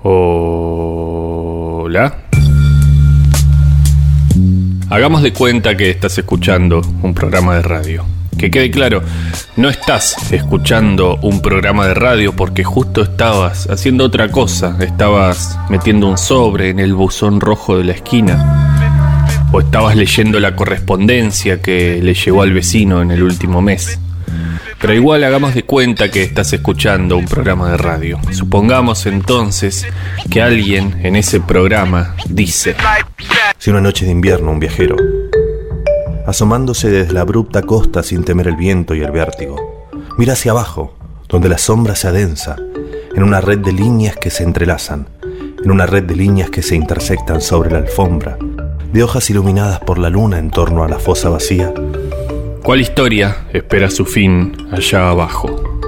Hola. Hagamos de cuenta que estás escuchando un programa de radio. Que quede claro, no estás escuchando un programa de radio porque justo estabas haciendo otra cosa. Estabas metiendo un sobre en el buzón rojo de la esquina. O estabas leyendo la correspondencia que le llegó al vecino en el último mes. Pero igual hagamos de cuenta que estás escuchando un programa de radio. Supongamos entonces que alguien en ese programa dice... Si una noche de invierno un viajero, asomándose desde la abrupta costa sin temer el viento y el vértigo, mira hacia abajo, donde la sombra se adensa, en una red de líneas que se entrelazan, en una red de líneas que se intersectan sobre la alfombra, de hojas iluminadas por la luna en torno a la fosa vacía, ¿Cuál historia espera su fin allá abajo?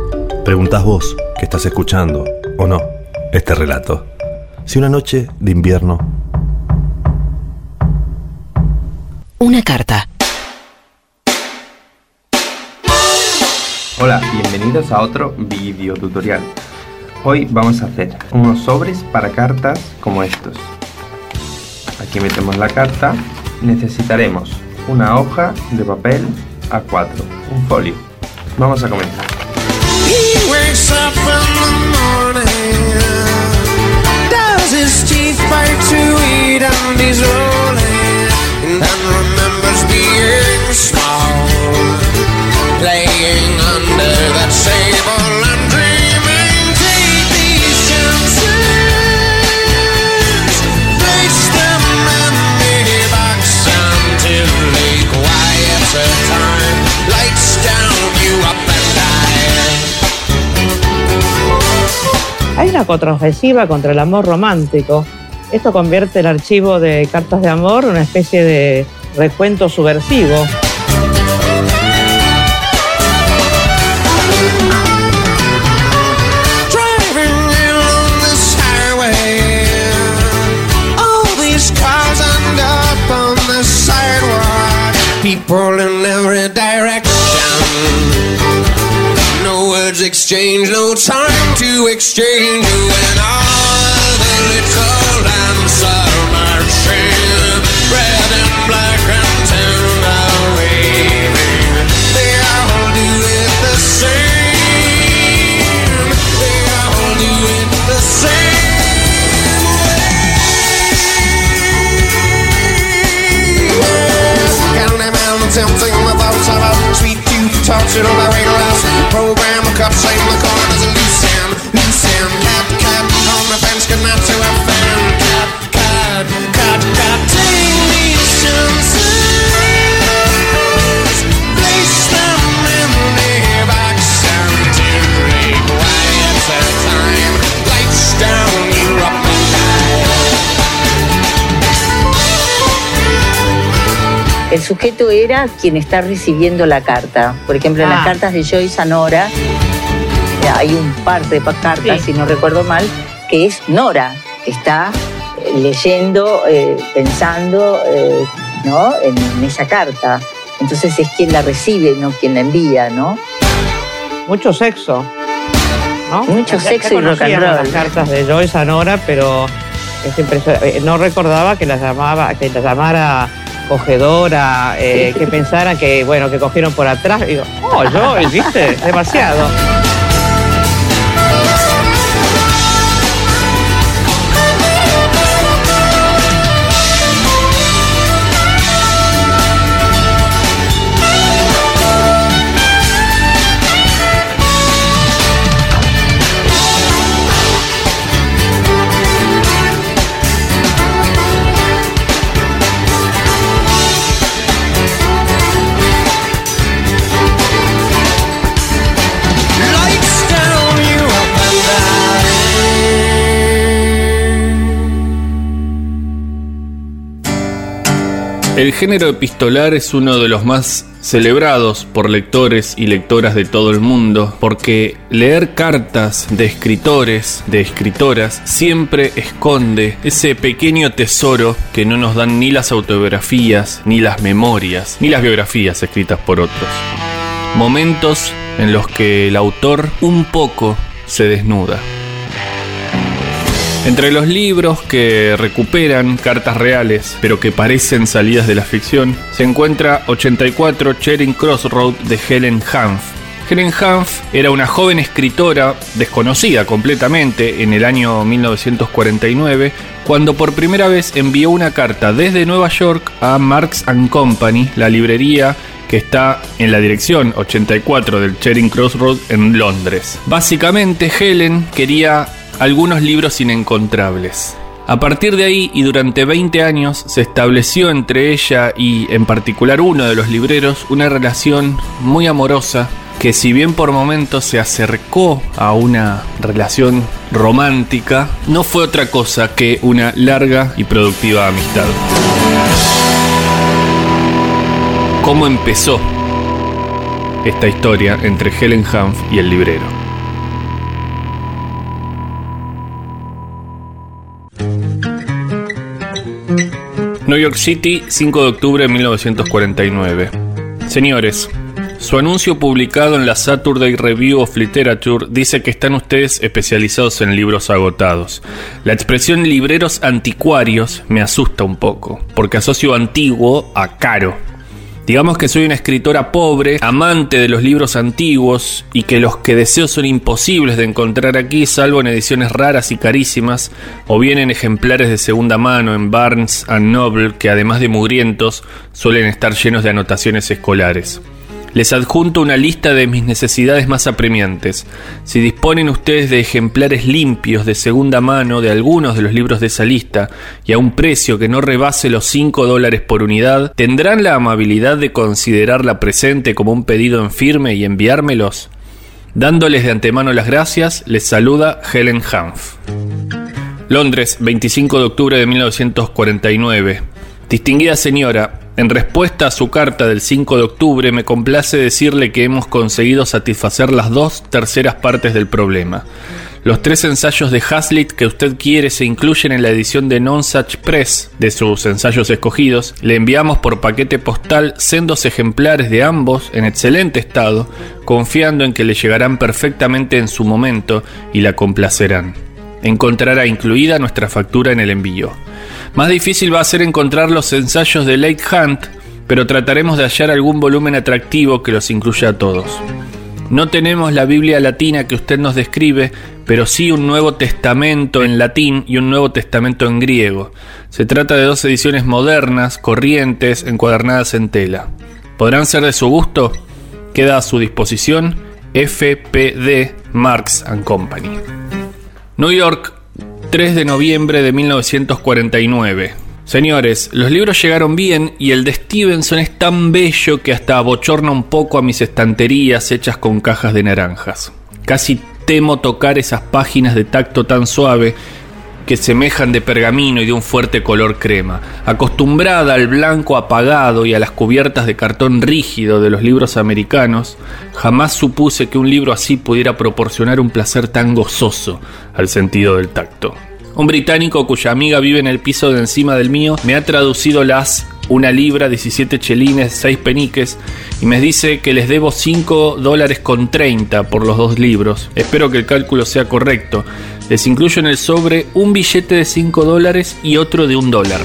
Preguntás vos, que estás escuchando, o no, este relato. Si una noche de invierno... Una carta. Hola, bienvenidos a otro video tutorial. Hoy vamos a hacer unos sobres para cartas como estos. Aquí metemos la carta. Necesitaremos una hoja de papel A4, un folio. Vamos a comenzar. He Hay una contraofensiva contra el amor romántico. Esto convierte el archivo de cartas de amor en una especie de recuento subversivo. Words exchanged, no time to exchange. When all the little lamps are marching, red and black and tan are waving. They all do it the same. They all do it the same tempting the thoughts of a sweet tooth tortured on El sujeto era quien está recibiendo la carta. Por ejemplo, en las Ah. cartas de Joyce a Nora, hay un par de cartas, Sí. si no recuerdo mal, que es Nora, que está eh, leyendo, eh, pensando eh, ¿no? en, en esa carta. Entonces es quien la recibe, no quien la envía, ¿no? Mucho sexo. ¿no? Mucho Ya- ya sexo y rock and roll. las cartas de Joyce a Nora, pero es impresionante. No recordaba que la llamaba, que la llamara cogedora, eh, que pensara que, bueno, que cogieron por atrás. Digo, oh, Joyce, ¿viste? Demasiado. El género epistolar es uno de los más celebrados por lectores y lectoras de todo el mundo, porque leer cartas de escritores, de escritoras, siempre esconde ese pequeño tesoro que no nos dan ni las autobiografías, ni las memorias, ni las biografías escritas por otros. Momentos en los que el autor un poco se desnuda. Entre los libros que recuperan cartas reales, pero que parecen salidas de la ficción, se encuentra 84 Charing Crossroad de Helen Hanf. Helen Hanf era una joven escritora desconocida completamente en el año 1949 cuando por primera vez envió una carta desde Nueva York a Marx ⁇ Company, la librería que está en la dirección 84 del Charing Crossroad en Londres. Básicamente Helen quería algunos libros inencontrables. A partir de ahí y durante 20 años se estableció entre ella y en particular uno de los libreros una relación muy amorosa que si bien por momentos se acercó a una relación romántica, no fue otra cosa que una larga y productiva amistad cómo empezó esta historia entre Helen Hanf y el librero. New York City, 5 de octubre de 1949. Señores, su anuncio publicado en la Saturday Review of Literature dice que están ustedes especializados en libros agotados. La expresión libreros anticuarios me asusta un poco, porque asocio antiguo a caro. Digamos que soy una escritora pobre, amante de los libros antiguos y que los que deseo son imposibles de encontrar aquí, salvo en ediciones raras y carísimas, o bien en ejemplares de segunda mano en Barnes and Noble, que además de mugrientos, suelen estar llenos de anotaciones escolares. Les adjunto una lista de mis necesidades más apremiantes. Si disponen ustedes de ejemplares limpios de segunda mano de algunos de los libros de esa lista y a un precio que no rebase los 5 dólares por unidad, ¿tendrán la amabilidad de considerar la presente como un pedido en firme y enviármelos? Dándoles de antemano las gracias, les saluda Helen Hanf. Londres, 25 de octubre de 1949. Distinguida señora, en respuesta a su carta del 5 de octubre, me complace decirle que hemos conseguido satisfacer las dos terceras partes del problema. Los tres ensayos de Hazlitt que usted quiere se incluyen en la edición de Nonsuch Press de sus ensayos escogidos. Le enviamos por paquete postal sendos ejemplares de ambos en excelente estado, confiando en que le llegarán perfectamente en su momento y la complacerán. Encontrará incluida nuestra factura en el envío. Más difícil va a ser encontrar los ensayos de Late Hunt, pero trataremos de hallar algún volumen atractivo que los incluya a todos. No tenemos la Biblia latina que usted nos describe, pero sí un Nuevo Testamento en latín y un Nuevo Testamento en griego. Se trata de dos ediciones modernas, corrientes, encuadernadas en tela. ¿Podrán ser de su gusto? Queda a su disposición FPD Marx Company. New York, 3 de noviembre de 1949. Señores, los libros llegaron bien y el de Stevenson es tan bello que hasta abochorna un poco a mis estanterías hechas con cajas de naranjas. Casi temo tocar esas páginas de tacto tan suave que semejan de pergamino y de un fuerte color crema. Acostumbrada al blanco apagado y a las cubiertas de cartón rígido de los libros americanos, jamás supuse que un libro así pudiera proporcionar un placer tan gozoso al sentido del tacto. Un británico cuya amiga vive en el piso de encima del mío me ha traducido las una libra, 17 chelines, 6 peniques y me dice que les debo 5 dólares con 30 por los dos libros. Espero que el cálculo sea correcto. Les incluyo en el sobre un billete de 5 dólares y otro de un dólar.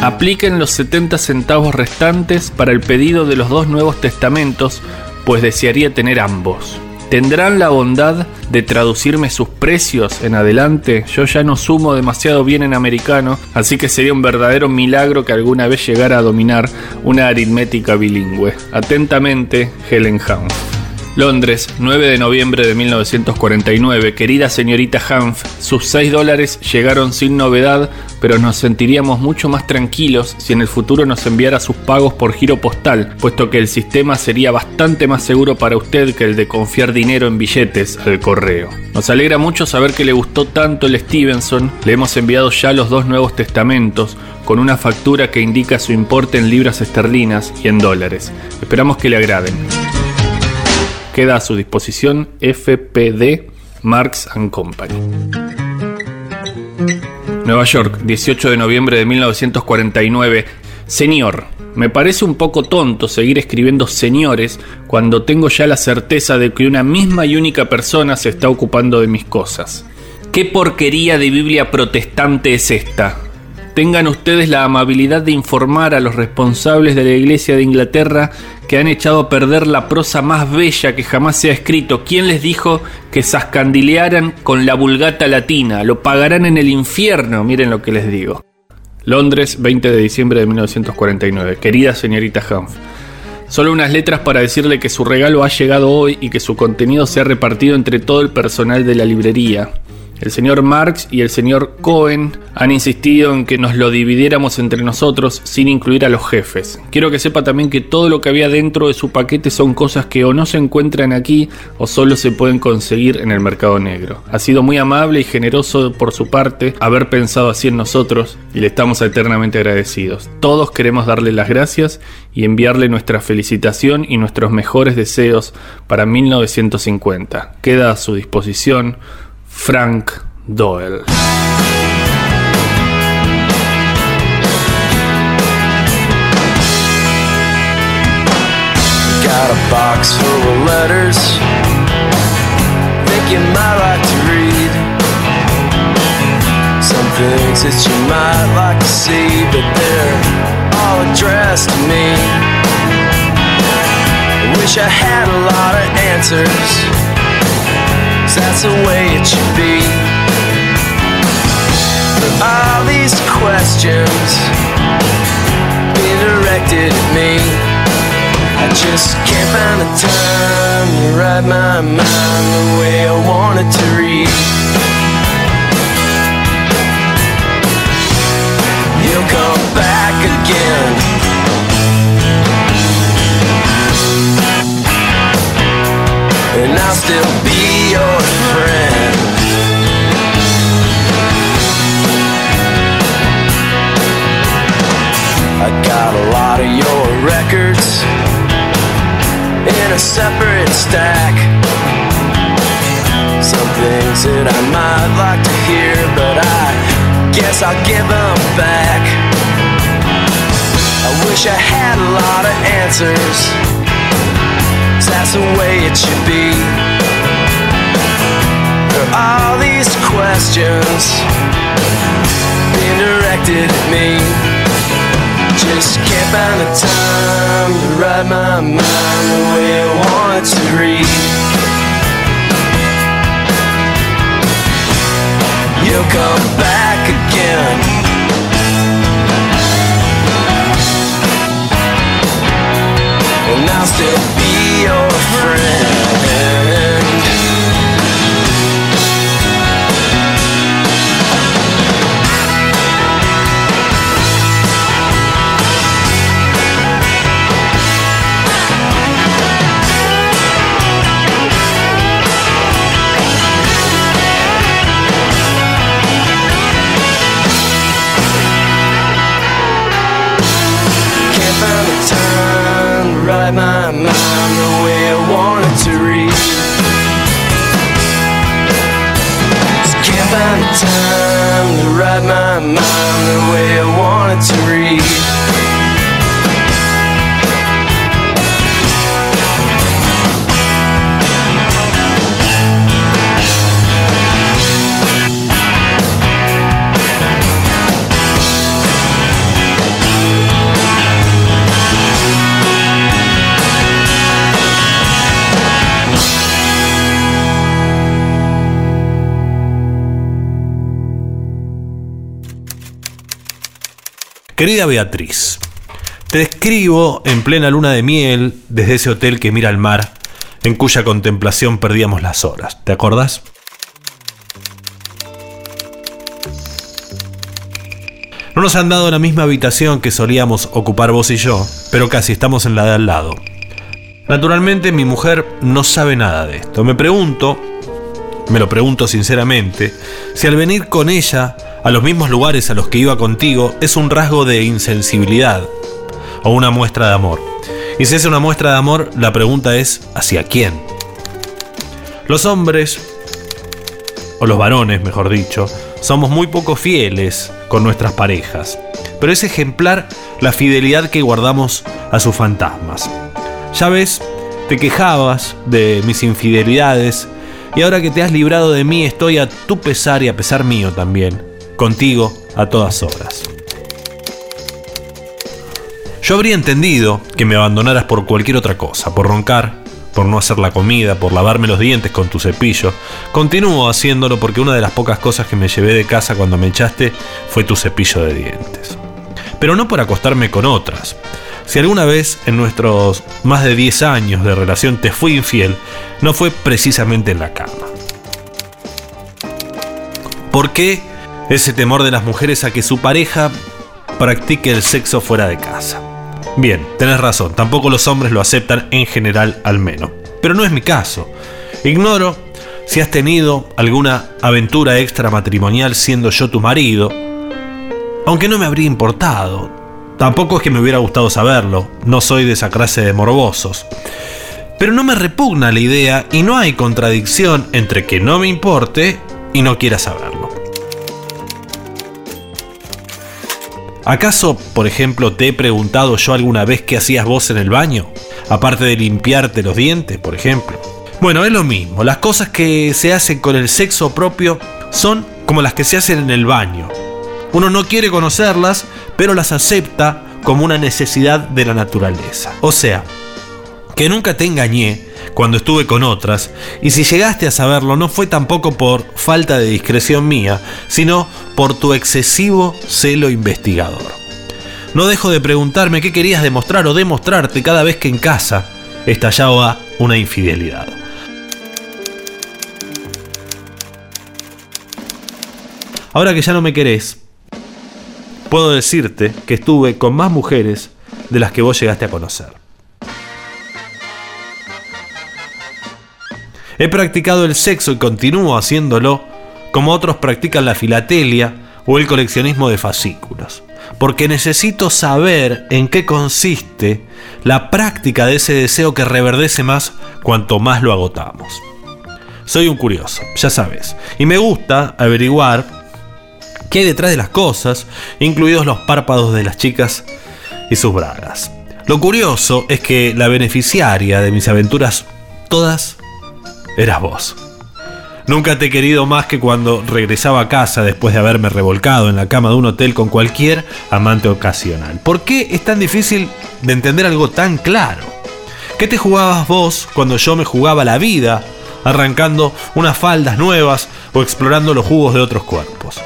Apliquen los 70 centavos restantes para el pedido de los dos nuevos testamentos, pues desearía tener ambos. ¿Tendrán la bondad de traducirme sus precios en adelante? Yo ya no sumo demasiado bien en americano, así que sería un verdadero milagro que alguna vez llegara a dominar una aritmética bilingüe. Atentamente, Helen Hanf. Londres, 9 de noviembre de 1949. Querida señorita Hanf, sus 6 dólares llegaron sin novedad, pero nos sentiríamos mucho más tranquilos si en el futuro nos enviara sus pagos por giro postal, puesto que el sistema sería bastante más seguro para usted que el de confiar dinero en billetes al correo. Nos alegra mucho saber que le gustó tanto el Stevenson, le hemos enviado ya los dos nuevos testamentos, con una factura que indica su importe en libras esterlinas y en dólares. Esperamos que le agraden. Queda a su disposición FPD Marx Company. Nueva York, 18 de noviembre de 1949. Señor, me parece un poco tonto seguir escribiendo señores cuando tengo ya la certeza de que una misma y única persona se está ocupando de mis cosas. ¿Qué porquería de Biblia protestante es esta? Tengan ustedes la amabilidad de informar a los responsables de la Iglesia de Inglaterra que han echado a perder la prosa más bella que jamás se ha escrito. ¿Quién les dijo que zascandilearan con la vulgata latina? Lo pagarán en el infierno, miren lo que les digo. Londres, 20 de diciembre de 1949. Querida señorita Humph, solo unas letras para decirle que su regalo ha llegado hoy y que su contenido se ha repartido entre todo el personal de la librería. El señor Marx y el señor Cohen han insistido en que nos lo dividiéramos entre nosotros sin incluir a los jefes. Quiero que sepa también que todo lo que había dentro de su paquete son cosas que o no se encuentran aquí o solo se pueden conseguir en el mercado negro. Ha sido muy amable y generoso por su parte haber pensado así en nosotros y le estamos eternamente agradecidos. Todos queremos darle las gracias y enviarle nuestra felicitación y nuestros mejores deseos para 1950. Queda a su disposición Frank Doyle. Got a box full of letters. To read some things that you might like to see, but they're all addressed to me. Wish I had a lot of answers. That's the way it should be. But all these questions being directed at me. I just can't find the time to write my mind the way I want it to read. You'll come back again. Still be your friend. I got a lot of your records in a separate stack. Some things that I might like to hear, but I guess I'll give them back. I wish I had a lot of answers. that's the way it should be. All these questions being directed at me. Just can't find the time to write my mind the way I want to read. You'll come back Beatriz, te escribo en plena luna de miel desde ese hotel que mira al mar, en cuya contemplación perdíamos las horas. ¿Te acordás? No nos han dado la misma habitación que solíamos ocupar vos y yo, pero casi estamos en la de al lado. Naturalmente mi mujer no sabe nada de esto. Me pregunto, me lo pregunto sinceramente, si al venir con ella a los mismos lugares a los que iba contigo es un rasgo de insensibilidad o una muestra de amor. Y si es una muestra de amor, la pregunta es ¿hacia quién? Los hombres, o los varones mejor dicho, somos muy poco fieles con nuestras parejas, pero es ejemplar la fidelidad que guardamos a sus fantasmas. Ya ves, te quejabas de mis infidelidades Y ahora que te has librado de mí, estoy a tu pesar y a pesar mío también, contigo a todas horas. Yo habría entendido que me abandonaras por cualquier otra cosa, por roncar, por no hacer la comida, por lavarme los dientes con tu cepillo. Continúo haciéndolo porque una de las pocas cosas que me llevé de casa cuando me echaste fue tu cepillo de dientes. Pero no por acostarme con otras. Si alguna vez en nuestros más de 10 años de relación te fui infiel, no fue precisamente en la cama. ¿Por qué ese temor de las mujeres a que su pareja practique el sexo fuera de casa? Bien, tenés razón, tampoco los hombres lo aceptan en general al menos. Pero no es mi caso. Ignoro si has tenido alguna aventura extramatrimonial siendo yo tu marido, aunque no me habría importado. Tampoco es que me hubiera gustado saberlo, no soy de esa clase de morbosos. Pero no me repugna la idea y no hay contradicción entre que no me importe y no quiera saberlo. ¿Acaso, por ejemplo, te he preguntado yo alguna vez qué hacías vos en el baño? Aparte de limpiarte los dientes, por ejemplo. Bueno, es lo mismo. Las cosas que se hacen con el sexo propio son como las que se hacen en el baño. Uno no quiere conocerlas, pero las acepta como una necesidad de la naturaleza. O sea, que nunca te engañé cuando estuve con otras, y si llegaste a saberlo no fue tampoco por falta de discreción mía, sino por tu excesivo celo investigador. No dejo de preguntarme qué querías demostrar o demostrarte cada vez que en casa estallaba una infidelidad. Ahora que ya no me querés, puedo decirte que estuve con más mujeres de las que vos llegaste a conocer. He practicado el sexo y continúo haciéndolo como otros practican la filatelia o el coleccionismo de fascículos, porque necesito saber en qué consiste la práctica de ese deseo que reverdece más cuanto más lo agotamos. Soy un curioso, ya sabes, y me gusta averiguar qué hay detrás de las cosas, incluidos los párpados de las chicas y sus bragas. Lo curioso es que la beneficiaria de mis aventuras todas eras vos. Nunca te he querido más que cuando regresaba a casa después de haberme revolcado en la cama de un hotel con cualquier amante ocasional. ¿Por qué es tan difícil de entender algo tan claro? ¿Qué te jugabas vos cuando yo me jugaba la vida, arrancando unas faldas nuevas o explorando los jugos de otros cuerpos?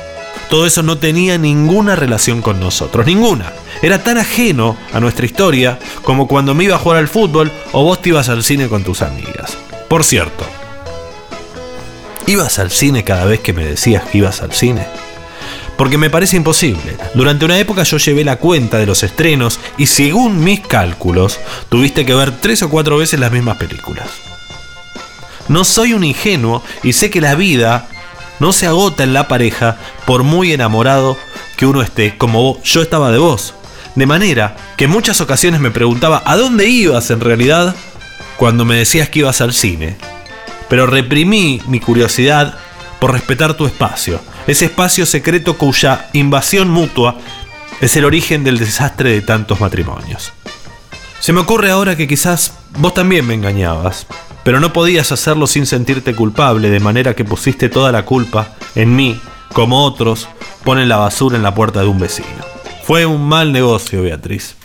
Todo eso no tenía ninguna relación con nosotros, ninguna. Era tan ajeno a nuestra historia como cuando me iba a jugar al fútbol o vos te ibas al cine con tus amigas. Por cierto, ¿ibas al cine cada vez que me decías que ibas al cine? Porque me parece imposible. Durante una época yo llevé la cuenta de los estrenos y según mis cálculos, tuviste que ver tres o cuatro veces las mismas películas. No soy un ingenuo y sé que la vida no se agota en la pareja por muy enamorado que uno esté, como yo estaba de vos. De manera que en muchas ocasiones me preguntaba a dónde ibas en realidad cuando me decías que ibas al cine. Pero reprimí mi curiosidad por respetar tu espacio, ese espacio secreto cuya invasión mutua es el origen del desastre de tantos matrimonios. Se me ocurre ahora que quizás vos también me engañabas, pero no podías hacerlo sin sentirte culpable, de manera que pusiste toda la culpa en mí, como otros ponen la basura en la puerta de un vecino. Fue un mal negocio, Beatriz.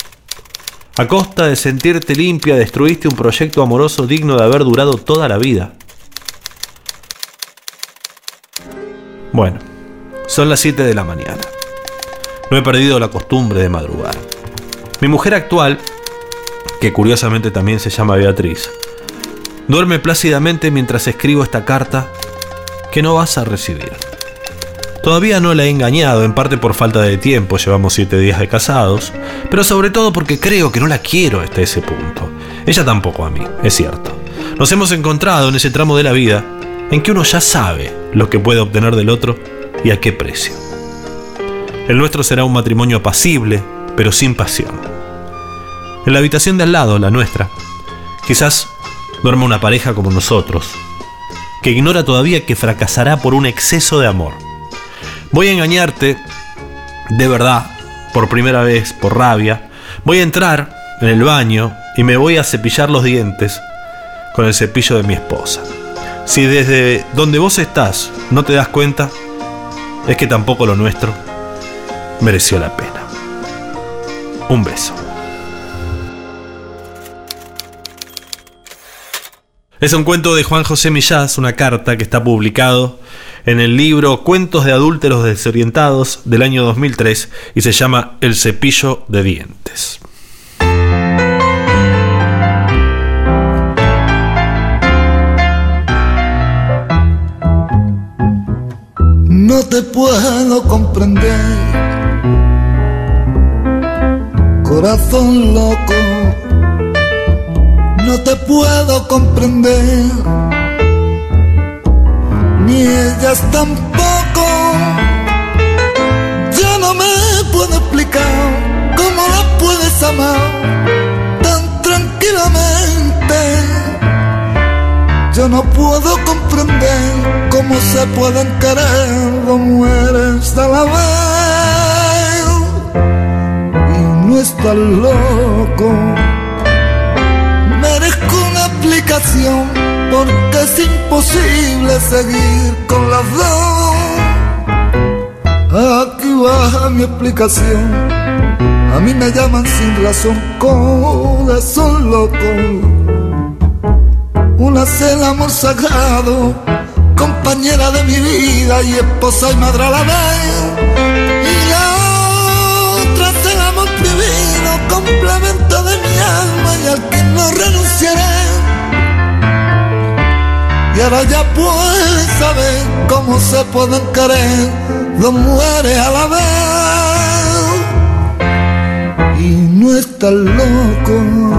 A costa de sentirte limpia, destruiste un proyecto amoroso digno de haber durado toda la vida. Bueno, son las 7 de la mañana. No he perdido la costumbre de madrugar. Mi mujer actual, que curiosamente también se llama Beatriz, duerme plácidamente mientras escribo esta carta que no vas a recibir. Todavía no la he engañado, en parte por falta de tiempo, llevamos siete días de casados, pero sobre todo porque creo que no la quiero hasta ese punto. Ella tampoco a mí, es cierto. Nos hemos encontrado en ese tramo de la vida en que uno ya sabe lo que puede obtener del otro y a qué precio. El nuestro será un matrimonio apacible, pero sin pasión. En la habitación de al lado, la nuestra, quizás duerma una pareja como nosotros, que ignora todavía que fracasará por un exceso de amor. Voy a engañarte, de verdad, por primera vez, por rabia. Voy a entrar en el baño y me voy a cepillar los dientes con el cepillo de mi esposa. Si desde donde vos estás no te das cuenta, es que tampoco lo nuestro mereció la pena. Un beso. Es un cuento de Juan José Millás, una carta que está publicado en el libro Cuentos de adúlteros desorientados del año 2003 y se llama El cepillo de dientes. No te puedo comprender, corazón loco. No te puedo comprender, ni ellas tampoco. Yo no me puedo explicar cómo la puedes amar tan tranquilamente. Yo no puedo comprender cómo se pueden querer dos mujeres a la vez. Y no estás loco. Merezco una explicación porque es imposible seguir con las dos. Aquí baja mi explicación. A mí me llaman sin razón corazón loco. Es el amor sagrado, compañera de mi vida y esposa y madre a la vez. Y la otra es el amor prohibido, complemento de mi alma y al que no renunciaré. Y ahora ya puedes saber cómo se pueden querer dos mujeres a la vez. Y no estás loco.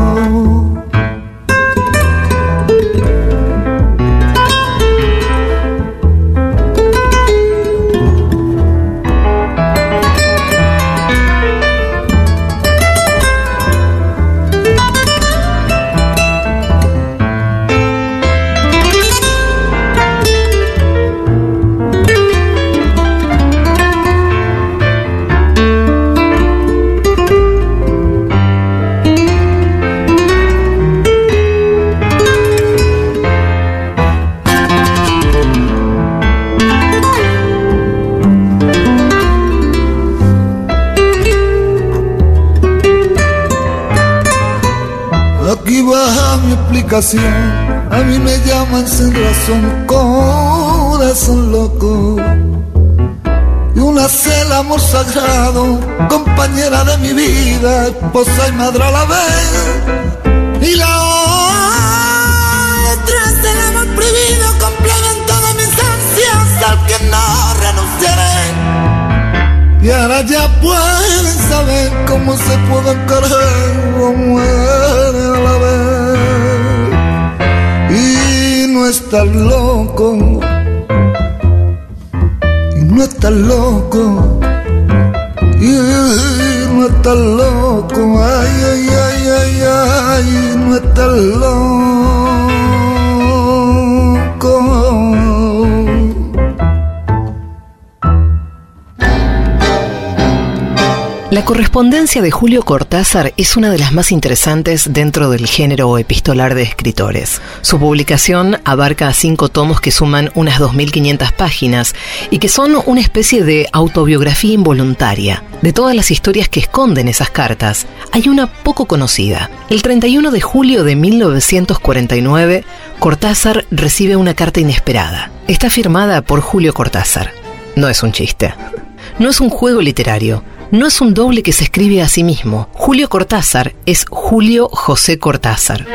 A mí me llaman sin razón, corazón loco. Y una el amor sagrado, compañera de mi vida, esposa y madre a la vez. Y la otra es el amor prohibido, complemento de mis ansias, al que no renunciaré. Y ahora ya pueden saber cómo se pueden querer dos mujeres a la vez. No estás loco. No estás loco. Y no estás loco. Ay, ay, ay, ay, ay. No estás loco. La correspondencia de Julio Cortázar es una de las más interesantes dentro del género epistolar de escritores. Su publicación abarca cinco tomos que suman unas 2.500 páginas y que son una especie de autobiografía involuntaria. De todas las historias que esconden esas cartas, hay una poco conocida. El 31 de julio de 1949, Cortázar recibe una carta inesperada. Está firmada por Julio Cortázar. No es un chiste. No es un juego literario no es un doble que se escribe a sí mismo. Julio Cortázar es Julio José Cortázar,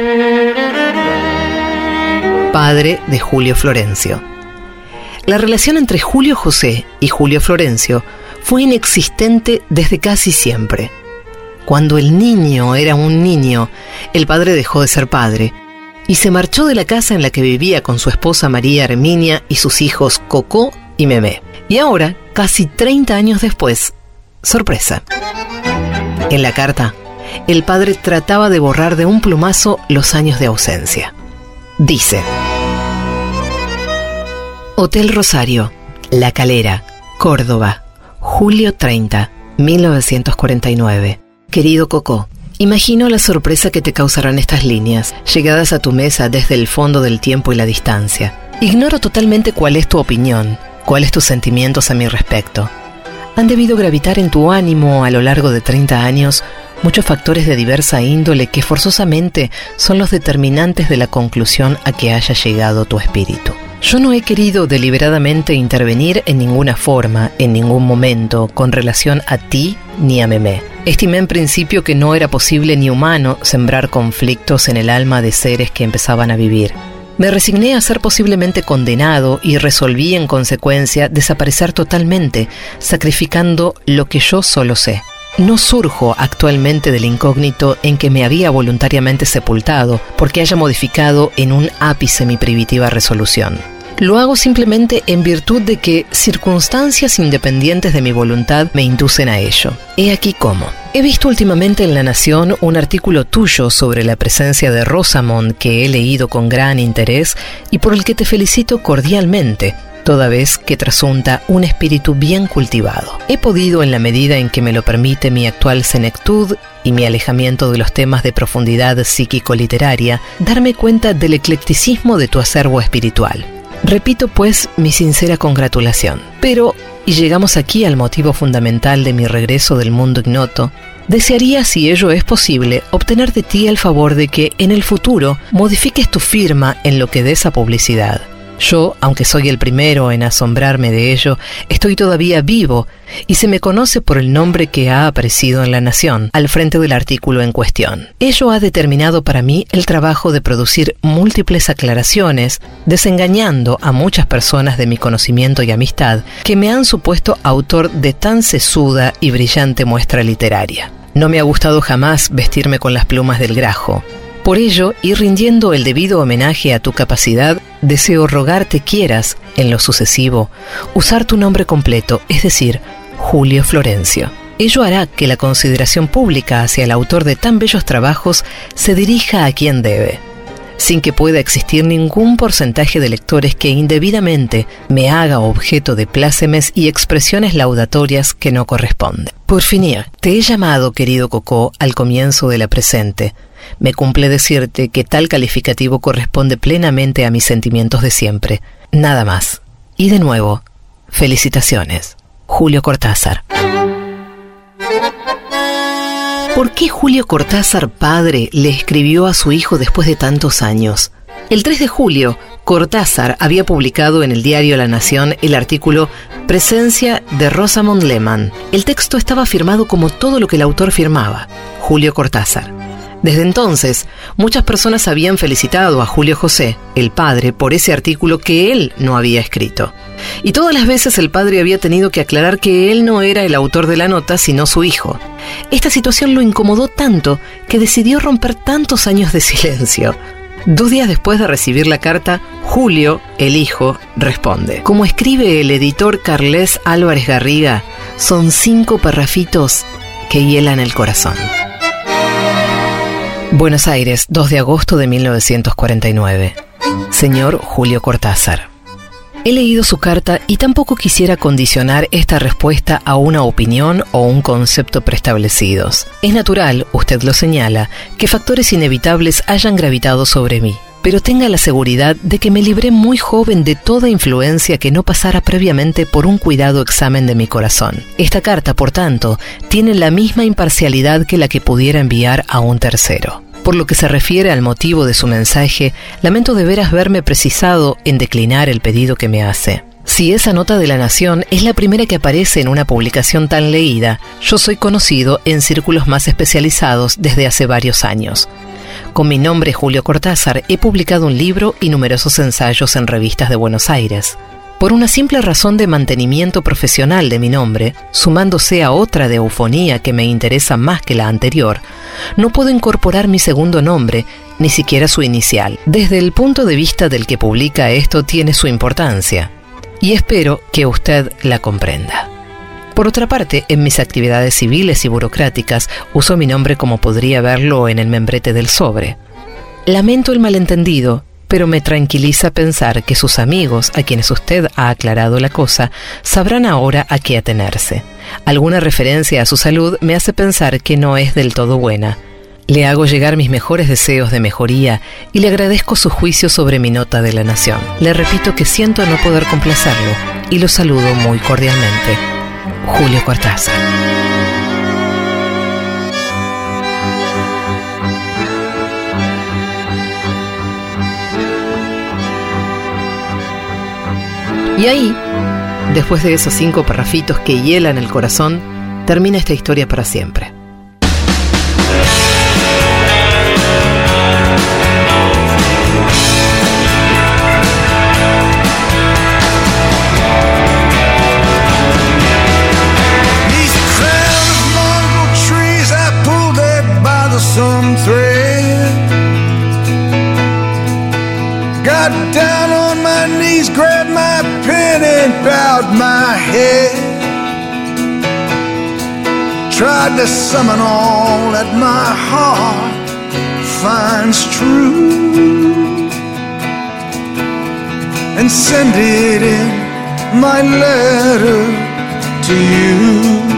padre de Julio Florencio. La relación entre Julio José y Julio Florencio fue inexistente desde casi siempre. Cuando el niño era un niño, el padre dejó de ser padre y se marchó de la casa en la que vivía con su esposa María Herminia y sus hijos Cocó y Memé. Y ahora, casi 30 años después, Sorpresa. En la carta, el padre trataba de borrar de un plumazo los años de ausencia. Dice, Hotel Rosario, La Calera, Córdoba, julio 30, 1949. Querido Coco, Imagino la sorpresa que te causarán estas líneas, llegadas a tu mesa desde el fondo del tiempo y la distancia. Ignoro totalmente cuál es tu opinión, cuáles tus sentimientos a mi respecto. Han debido gravitar en tu ánimo a lo largo de 30 años muchos factores de diversa índole que forzosamente son los determinantes de la conclusión a que haya llegado tu espíritu. Yo no he querido deliberadamente intervenir en ninguna forma, en ningún momento, con relación a ti ni a Memé. Estimé en principio que no era posible ni humano sembrar conflictos en el alma de seres que empezaban a vivir. Me resigné a ser posiblemente condenado y resolví en consecuencia desaparecer totalmente, sacrificando lo que yo solo sé. No surjo actualmente del incógnito en que me había voluntariamente sepultado porque haya modificado en un ápice mi primitiva resolución. Lo hago simplemente en virtud de que circunstancias independientes de mi voluntad me inducen a ello. He aquí cómo. He visto últimamente en La Nación un artículo tuyo sobre la presencia de Rosamond que he leído con gran interés y por el que te felicito cordialmente, toda vez que trasunta un espíritu bien cultivado. He podido, en la medida en que me lo permite mi actual senectud y mi alejamiento de los temas de profundidad psíquico-literaria, darme cuenta del eclecticismo de tu acervo espiritual. Repito pues mi sincera congratulación. Pero, y llegamos aquí al motivo fundamental de mi regreso del mundo ignoto, desearía, si ello es posible, obtener de ti el favor de que en el futuro modifiques tu firma en lo que des a publicidad. Yo, aunque soy el primero en asombrarme de ello, estoy todavía vivo y se me conoce por el nombre que ha aparecido en La Nación, al frente del artículo en cuestión. Ello ha determinado para mí el trabajo de producir múltiples aclaraciones, desengañando a muchas personas de mi conocimiento y amistad que me han supuesto autor de tan sesuda y brillante muestra literaria. No me ha gustado jamás vestirme con las plumas del grajo, por ello, y rindiendo el debido homenaje a tu capacidad, deseo rogarte quieras, en lo sucesivo, usar tu nombre completo, es decir, Julio Florencio. Ello hará que la consideración pública hacia el autor de tan bellos trabajos se dirija a quien debe, sin que pueda existir ningún porcentaje de lectores que indebidamente me haga objeto de plácemes y expresiones laudatorias que no corresponden. Por finir, te he llamado, querido Cocó, al comienzo de la presente, me cumple decirte que tal calificativo corresponde plenamente a mis sentimientos de siempre. Nada más. Y de nuevo, felicitaciones. Julio Cortázar. ¿Por qué Julio Cortázar padre le escribió a su hijo después de tantos años? El 3 de julio, Cortázar había publicado en el diario La Nación el artículo Presencia de Rosamond Lehmann. El texto estaba firmado como todo lo que el autor firmaba, Julio Cortázar. Desde entonces, muchas personas habían felicitado a Julio José, el padre, por ese artículo que él no había escrito. Y todas las veces el padre había tenido que aclarar que él no era el autor de la nota, sino su hijo. Esta situación lo incomodó tanto que decidió romper tantos años de silencio. Dos días después de recibir la carta, Julio, el hijo, responde. Como escribe el editor Carles Álvarez Garriga, son cinco parrafitos que hielan el corazón. Buenos Aires, 2 de agosto de 1949. Señor Julio Cortázar. He leído su carta y tampoco quisiera condicionar esta respuesta a una opinión o un concepto preestablecidos. Es natural, usted lo señala, que factores inevitables hayan gravitado sobre mí, pero tenga la seguridad de que me libré muy joven de toda influencia que no pasara previamente por un cuidado examen de mi corazón. Esta carta, por tanto, tiene la misma imparcialidad que la que pudiera enviar a un tercero. Por lo que se refiere al motivo de su mensaje, lamento de veras verme precisado en declinar el pedido que me hace. Si esa nota de la Nación es la primera que aparece en una publicación tan leída, yo soy conocido en círculos más especializados desde hace varios años. Con mi nombre Julio Cortázar he publicado un libro y numerosos ensayos en revistas de Buenos Aires. Por una simple razón de mantenimiento profesional de mi nombre, sumándose a otra de eufonía que me interesa más que la anterior, no puedo incorporar mi segundo nombre, ni siquiera su inicial. Desde el punto de vista del que publica esto tiene su importancia, y espero que usted la comprenda. Por otra parte, en mis actividades civiles y burocráticas uso mi nombre como podría verlo en el membrete del sobre. Lamento el malentendido, pero me tranquiliza pensar que sus amigos, a quienes usted ha aclarado la cosa, sabrán ahora a qué atenerse. Alguna referencia a su salud me hace pensar que no es del todo buena. Le hago llegar mis mejores deseos de mejoría y le agradezco su juicio sobre mi nota de la Nación. Le repito que siento no poder complacerlo y lo saludo muy cordialmente. Julio Cortázar. Y ahí, después de esos cinco parrafitos que hielan el corazón, termina esta historia para siempre. My head. Tried to summon all that my heart finds true and send it in my letter to you.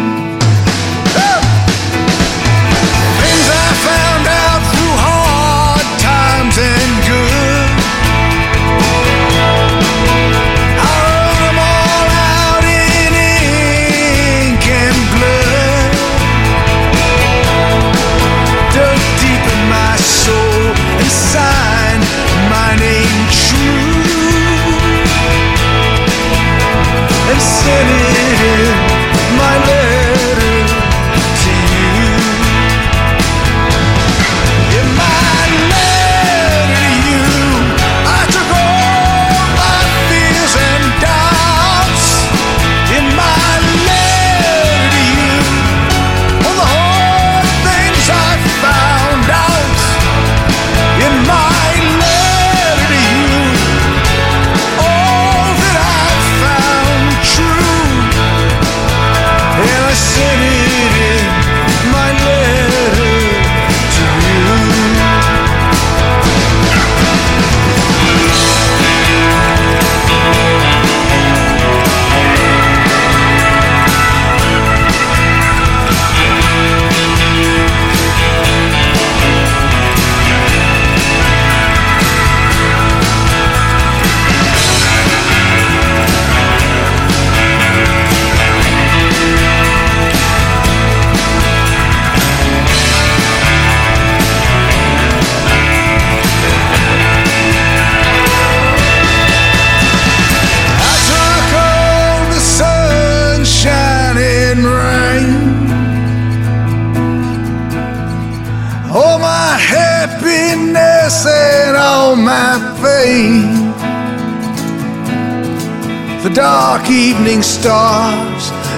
And and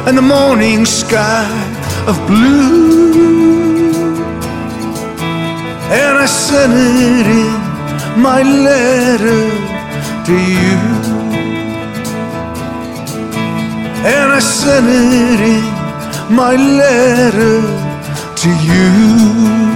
and the morning sky of blue, and I sent it in my letter to you. and I sent it in my letter to you.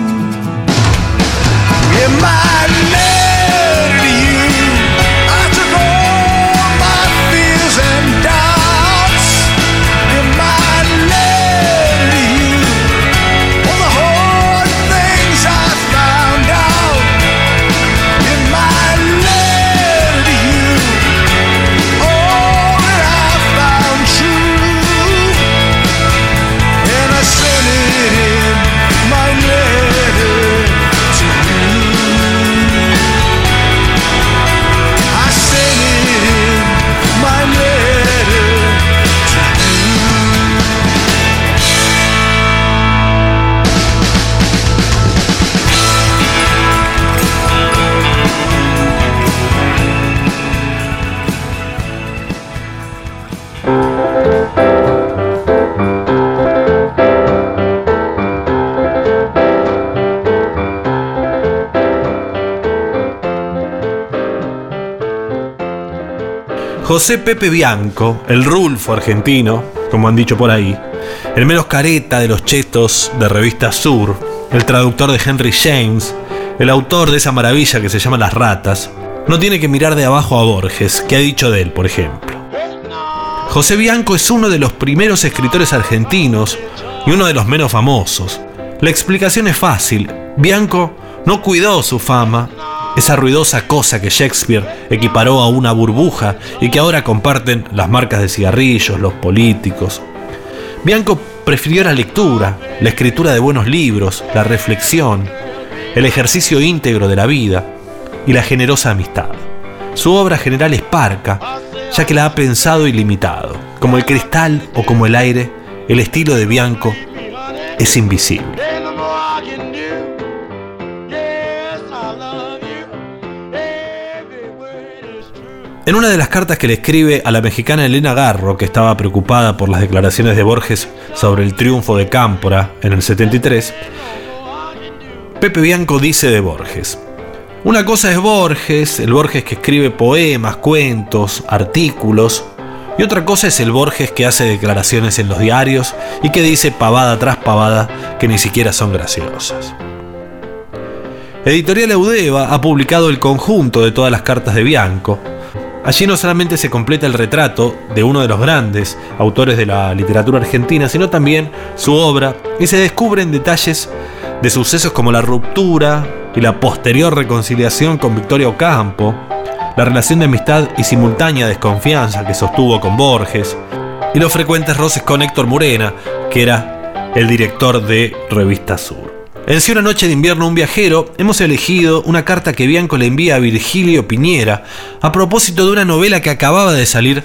José Pepe Bianco, el Rulfo argentino, como han dicho por ahí, el menos careta de los chetos de revista Sur, el traductor de Henry James, el autor de esa maravilla que se llama Las Ratas, no tiene que mirar de abajo a Borges, que ha dicho de él, por ejemplo. José Bianco es uno de los primeros escritores argentinos y uno de los menos famosos, La explicación es fácil. Bianco no cuidó su fama, esa ruidosa cosa que Shakespeare equiparó a una burbuja y que ahora comparten las marcas de cigarrillos, los políticos. Bianco prefirió la lectura, la escritura de buenos libros, la reflexión, el ejercicio íntegro de la vida y la generosa amistad. Su obra general es parca, ya que la ha pensado y limitado. Como el cristal o como el aire, el estilo de Bianco es invisible. En una de las cartas que le escribe a la mexicana Elena Garro, que estaba preocupada por las declaraciones de Borges sobre el triunfo de Cámpora en el 73, Pepe Bianco dice de Borges, una cosa es Borges, el Borges que escribe poemas, cuentos, artículos, y otra cosa es el Borges que hace declaraciones en los diarios y que dice pavada tras pavada que ni siquiera son graciosas. Editorial Eudeva ha publicado el conjunto de todas las cartas de Bianco, Allí no solamente se completa el retrato de uno de los grandes autores de la literatura argentina, sino también su obra y se descubren detalles de sucesos como la ruptura y la posterior reconciliación con Victoria Ocampo, la relación de amistad y simultánea desconfianza que sostuvo con Borges, y los frecuentes roces con Héctor Murena, que era el director de Revista Sur. En Si una noche de invierno un viajero, hemos elegido una carta que Bianco le envía a Virgilio Piñera a propósito de una novela que acababa de salir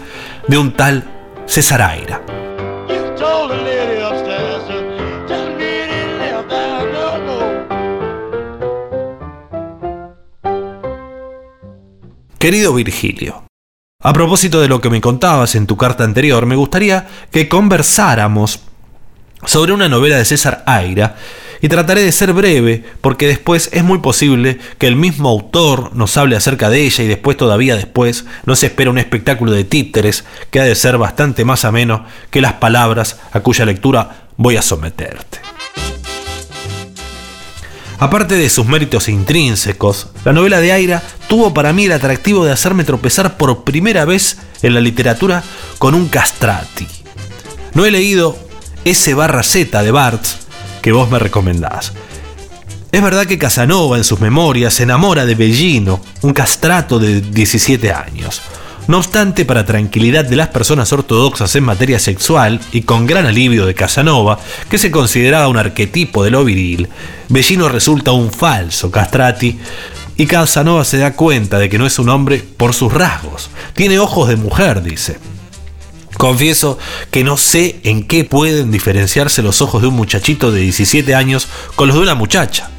de un tal César Aira. Querido Virgilio, a propósito de lo que me contabas en tu carta anterior, me gustaría que conversáramos sobre una novela de César Aira y trataré de ser breve porque después es muy posible que el mismo autor nos hable acerca de ella y después todavía después nos espera un espectáculo de títeres que ha de ser bastante más ameno que las palabras a cuya lectura voy a someterte. Aparte de sus méritos intrínsecos, la novela de Aira tuvo para mí el atractivo de hacerme tropezar por primera vez en la literatura con un castrati. No he leído S barra Z de Barthes, que vos me recomendás. Es verdad que Casanova en sus memorias se enamora de Bellino, un castrato de 17 años. No obstante, para tranquilidad de las personas ortodoxas en materia sexual y con gran alivio de Casanova, que se consideraba un arquetipo de lo viril, Bellino resulta un falso castrati y Casanova se da cuenta de que no es un hombre por sus rasgos. Tiene ojos de mujer, dice. Confieso que no sé en qué pueden diferenciarse los ojos de un muchachito de 17 años con los de una muchacha.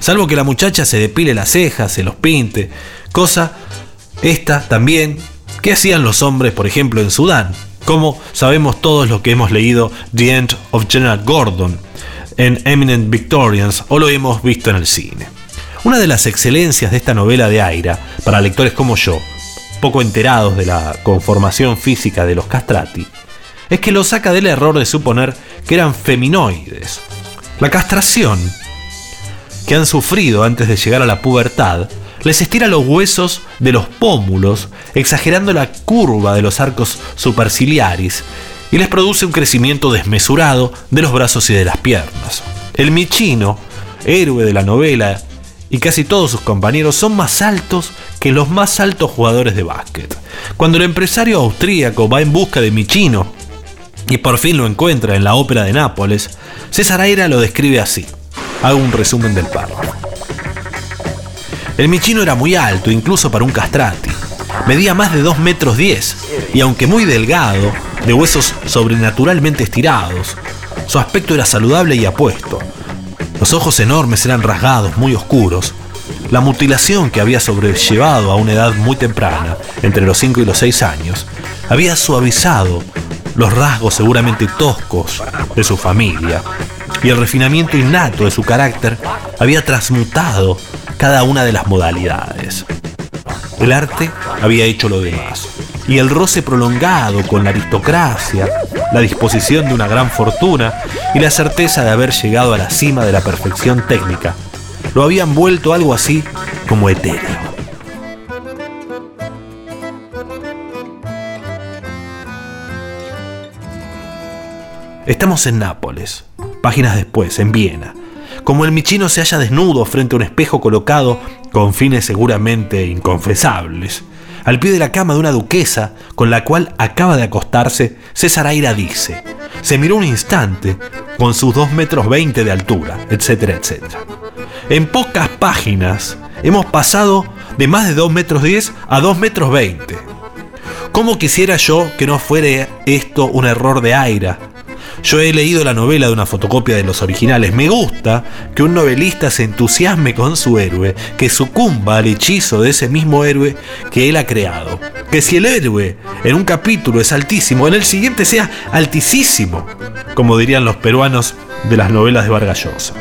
Salvo que la muchacha se depile las cejas, se los pinte, cosa esta también que hacían los hombres, por ejemplo, en Sudán, como sabemos todos los que hemos leído The End of General Gordon en Eminent Victorians o lo hemos visto en el cine. Una de las excelencias de esta novela de Aira, para lectores como yo, poco enterados de la conformación física de los castrati, es que lo saca del error de suponer que eran feminoides. La castración que han sufrido antes de llegar a la pubertad les estira los huesos de los pómulos, exagerando la curva de los arcos superciliaris, y les produce un crecimiento desmesurado de los brazos y de las piernas. El Michino, héroe de la novela y casi todos sus compañeros son más altos que los más altos jugadores de básquet. Cuando el empresario austríaco va en busca de Michino y por fin lo encuentra en la ópera de Nápoles, César Aira lo describe así. Hago un resumen del párrafo. El Michino era muy alto, incluso para un castrati. Medía más de 2 metros 10 y aunque muy delgado, de huesos sobrenaturalmente estirados, su aspecto era saludable y apuesto, los ojos enormes eran rasgados, muy oscuros. La mutilación que había sobrellevado a una edad muy temprana, entre los 5 y los 6 años, había suavizado los rasgos seguramente toscos de su familia y el refinamiento innato de su carácter había transmutado cada una de las modalidades. El arte había hecho lo demás y el roce prolongado con la aristocracia, la disposición de una gran fortuna y la certeza de haber llegado a la cima de la perfección técnica lo habían vuelto algo así como etéreo. Estamos en Nápoles, páginas después, en Viena. Como el michino se halla desnudo frente a un espejo colocado con fines seguramente inconfesables. Al pie de la cama de una duquesa con la cual acaba de acostarse, César Aira dice, se miró un instante con sus 2 metros 20 de altura, etcétera, etcétera. En pocas páginas hemos pasado de más de 2 metros 10 a 2 metros 20. ¿Cómo quisiera yo que no fuera esto un error de Aira? Yo he leído la novela de una fotocopia de los originales. Me gusta que un novelista se entusiasme con su héroe, que sucumba al hechizo de ese mismo héroe que él ha creado. Que si el héroe en un capítulo es altísimo, en el siguiente sea altísimo, como dirían los peruanos de las novelas de Vargas Llosa.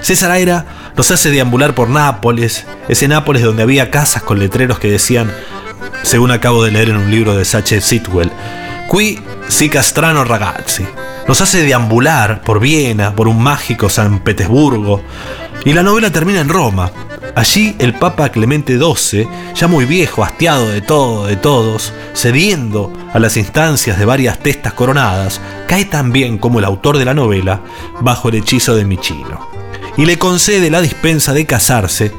César Aira nos hace deambular por Nápoles, ese Nápoles donde había casas con letreros que decían, según acabo de leer en un libro de Sache Sitwell, Qui si castrano ragazzi. Nos hace deambular por Viena, por un mágico San Petersburgo. Y la novela termina en Roma. Allí el Papa Clemente XII, ya muy viejo, hastiado de todo, de todos, cediendo a las instancias de varias testas coronadas, cae también como el autor de la novela bajo el hechizo de Michino. Y le concede la dispensa de casarse,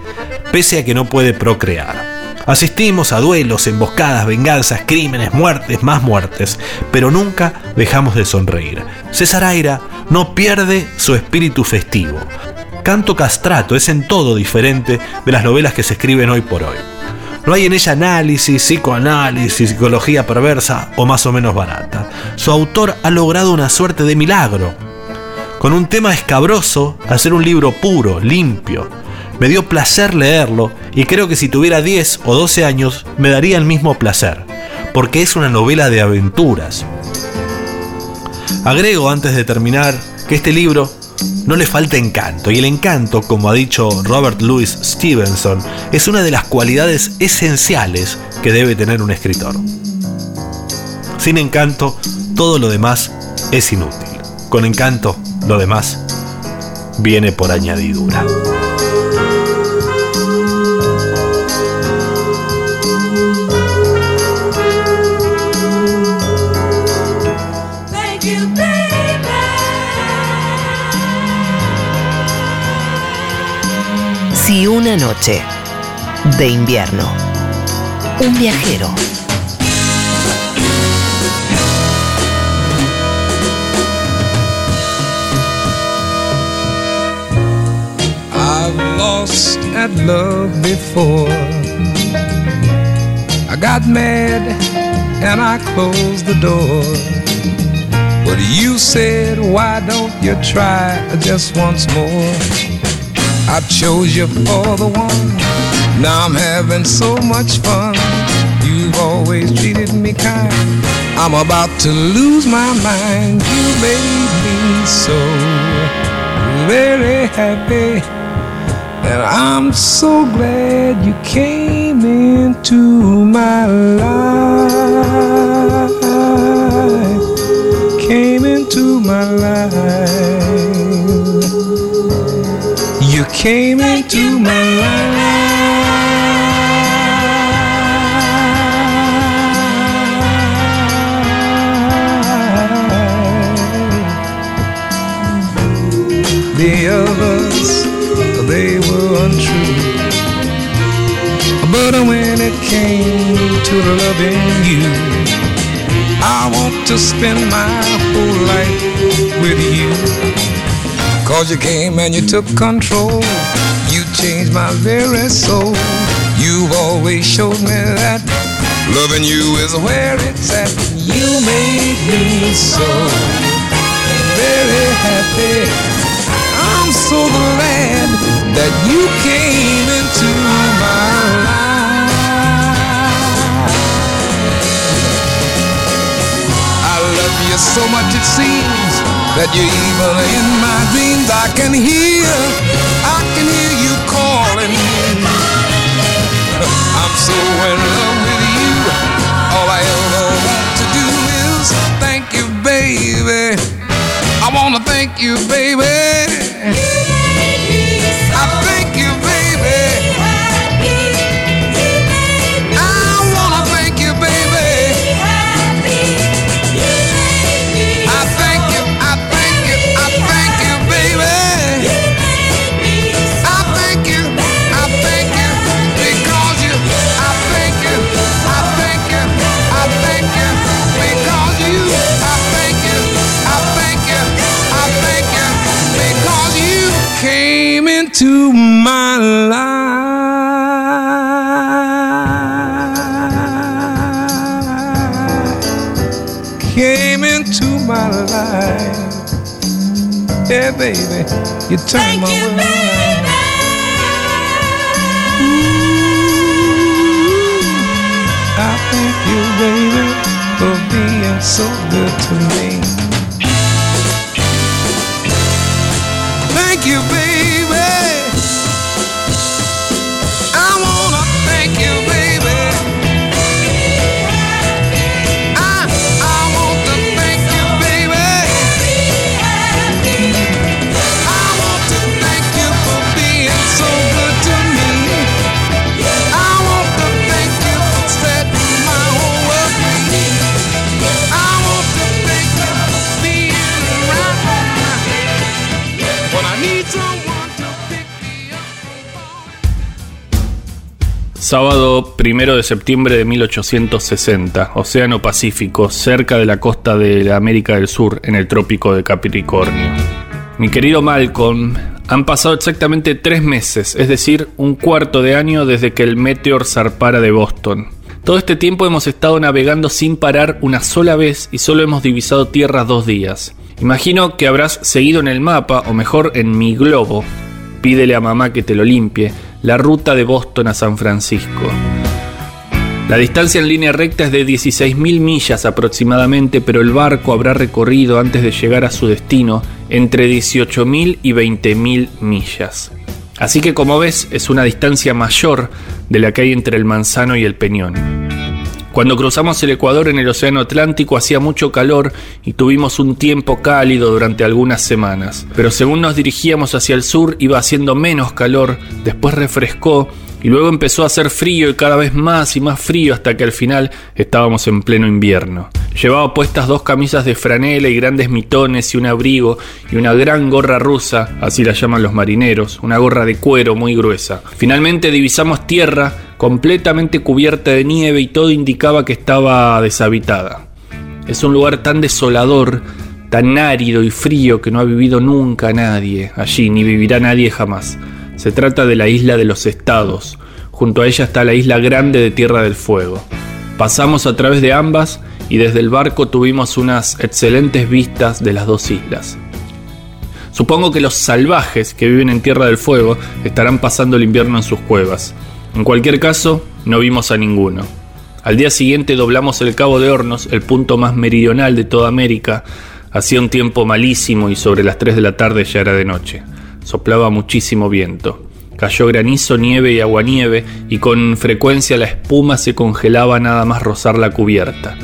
pese a que no puede procrear. Asistimos a duelos, emboscadas, venganzas, crímenes, muertes, más muertes, pero nunca dejamos de sonreír. César Aira no pierde su espíritu festivo. Canto castrato es en todo diferente de las novelas que se escriben hoy por hoy. No hay en ella análisis, psicoanálisis, psicología perversa o más o menos barata. Su autor ha logrado una suerte de milagro. Con un tema escabroso, hacer un libro puro, limpio, me dio placer leerlo y creo que si tuviera 10 o 12 años me daría el mismo placer, porque es una novela de aventuras. Agrego antes de terminar que este libro no le falta encanto, y el encanto, como ha dicho Robert Louis Stevenson, es una de las cualidades esenciales que debe tener un escritor. Sin encanto, todo lo demás es inútil. Con encanto, lo demás viene por añadidura. Si una noche de invierno, un viajero. I've lost at love before. I got mad and I closed the door. But you said, why don't you try just once more? I chose you for the one. Now I'm having so much fun. You've always treated me kind. I'm about to lose my mind. You made me so very happy. And I'm so glad you came into my life. Came into my life. You came into my life. The others, they were untrue. But when it came to loving you, I want to spend my whole life with you. Cause you came and you took control. You changed my very soul. You've always showed me that loving you is where it's at. You made me so very happy. I'm so glad that you came into my life. I love you so much it seems that you're evil in my dreams. I can hear, I can hear you calling. I'm so in love with you. All I ever want to do is thank you, baby. I wanna thank you, baby. You turn my world Sábado primero de septiembre de 1860, Océano Pacífico, cerca de la costa de la América del Sur, en el trópico de Capricornio. Mi querido Malcolm, han pasado exactamente tres meses, es decir, un cuarto de año desde que el Meteor zarpara de Boston. Todo este tiempo hemos estado navegando sin parar una sola vez y solo hemos divisado tierra dos días. Imagino que habrás seguido en el mapa, o mejor en mi globo, pídele a mamá que te lo limpie, la ruta de Boston a San Francisco. La distancia en línea recta es de 16.000 millas aproximadamente, pero el barco habrá recorrido antes de llegar a su destino entre 18.000 y 20.000 millas. Así que como ves es una distancia mayor de la que hay entre el Manzano y el Peñón. Cuando cruzamos el Ecuador en el Océano Atlántico hacía mucho calor y tuvimos un tiempo cálido durante algunas semanas, pero según nos dirigíamos hacia el sur iba haciendo menos calor, después refrescó y luego empezó a hacer frío y cada vez más y más frío hasta que al final estábamos en pleno invierno. Llevaba puestas dos camisas de franela y grandes mitones y un abrigo y una gran gorra rusa, así la llaman los marineros, una gorra de cuero muy gruesa. Finalmente divisamos tierra completamente cubierta de nieve y todo indicaba que estaba deshabitada. Es un lugar tan desolador, tan árido y frío que no ha vivido nunca nadie allí, ni vivirá nadie jamás. Se trata de la isla de los estados. Junto a ella está la isla grande de Tierra del Fuego. Pasamos a través de ambas y desde el barco tuvimos unas excelentes vistas de las dos islas. Supongo que los salvajes que viven en Tierra del Fuego estarán pasando el invierno en sus cuevas. En cualquier caso, no vimos a ninguno. Al día siguiente doblamos el Cabo de Hornos, el punto más meridional de toda América. Hacía un tiempo malísimo y sobre las 3 de la tarde ya era de noche. Soplaba muchísimo viento. Cayó granizo, nieve y aguanieve y con frecuencia la espuma se congelaba nada más rozar la cubierta.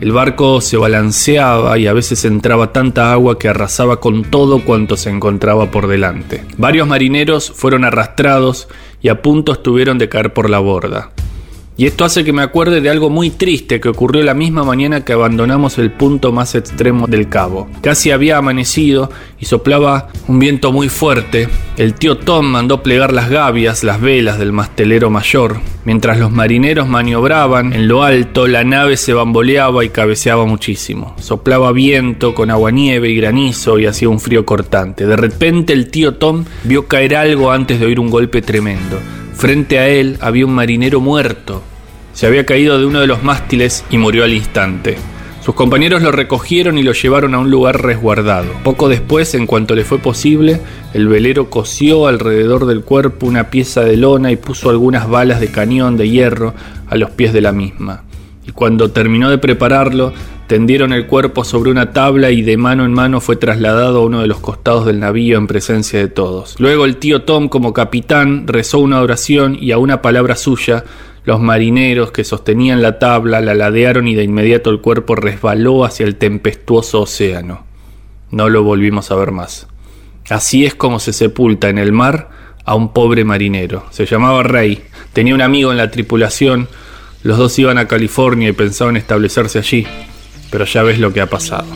El barco se balanceaba y a veces entraba tanta agua que arrasaba con todo cuanto se encontraba por delante. Varios marineros fueron arrastrados y a punto estuvieron de caer por la borda. Y esto hace que me acuerde de algo muy triste que ocurrió la misma mañana que abandonamos el punto más extremo del cabo. Casi había amanecido y soplaba un viento muy fuerte. El tío Tom mandó plegar las gavias, las velas del mastelero mayor. Mientras los marineros maniobraban en lo alto, la nave se bamboleaba y cabeceaba muchísimo. Soplaba viento con aguanieve y granizo y hacía un frío cortante. De repente el tío Tom vio caer algo antes de oír un golpe tremendo. Frente a él había un marinero muerto. Se había caído de uno de los mástiles y murió al instante. Sus compañeros lo recogieron y lo llevaron a un lugar resguardado. Poco después, en cuanto le fue posible, el velero cosió alrededor del cuerpo una pieza de lona y puso algunas balas de cañón de hierro a los pies de la misma. Y cuando terminó de prepararlo, tendieron el cuerpo sobre una tabla y de mano en mano fue trasladado a uno de los costados del navío en presencia de todos. Luego el tío Tom, como capitán, rezó una oración y a una palabra suya, los marineros que sostenían la tabla la ladearon y de inmediato el cuerpo resbaló hacia el tempestuoso océano. No lo volvimos a ver más. Así es como se sepulta en el mar a un pobre marinero. Se llamaba Rey, tenía un amigo en la tripulación, los dos iban a California y pensaban establecerse allí, pero ya ves lo que ha pasado.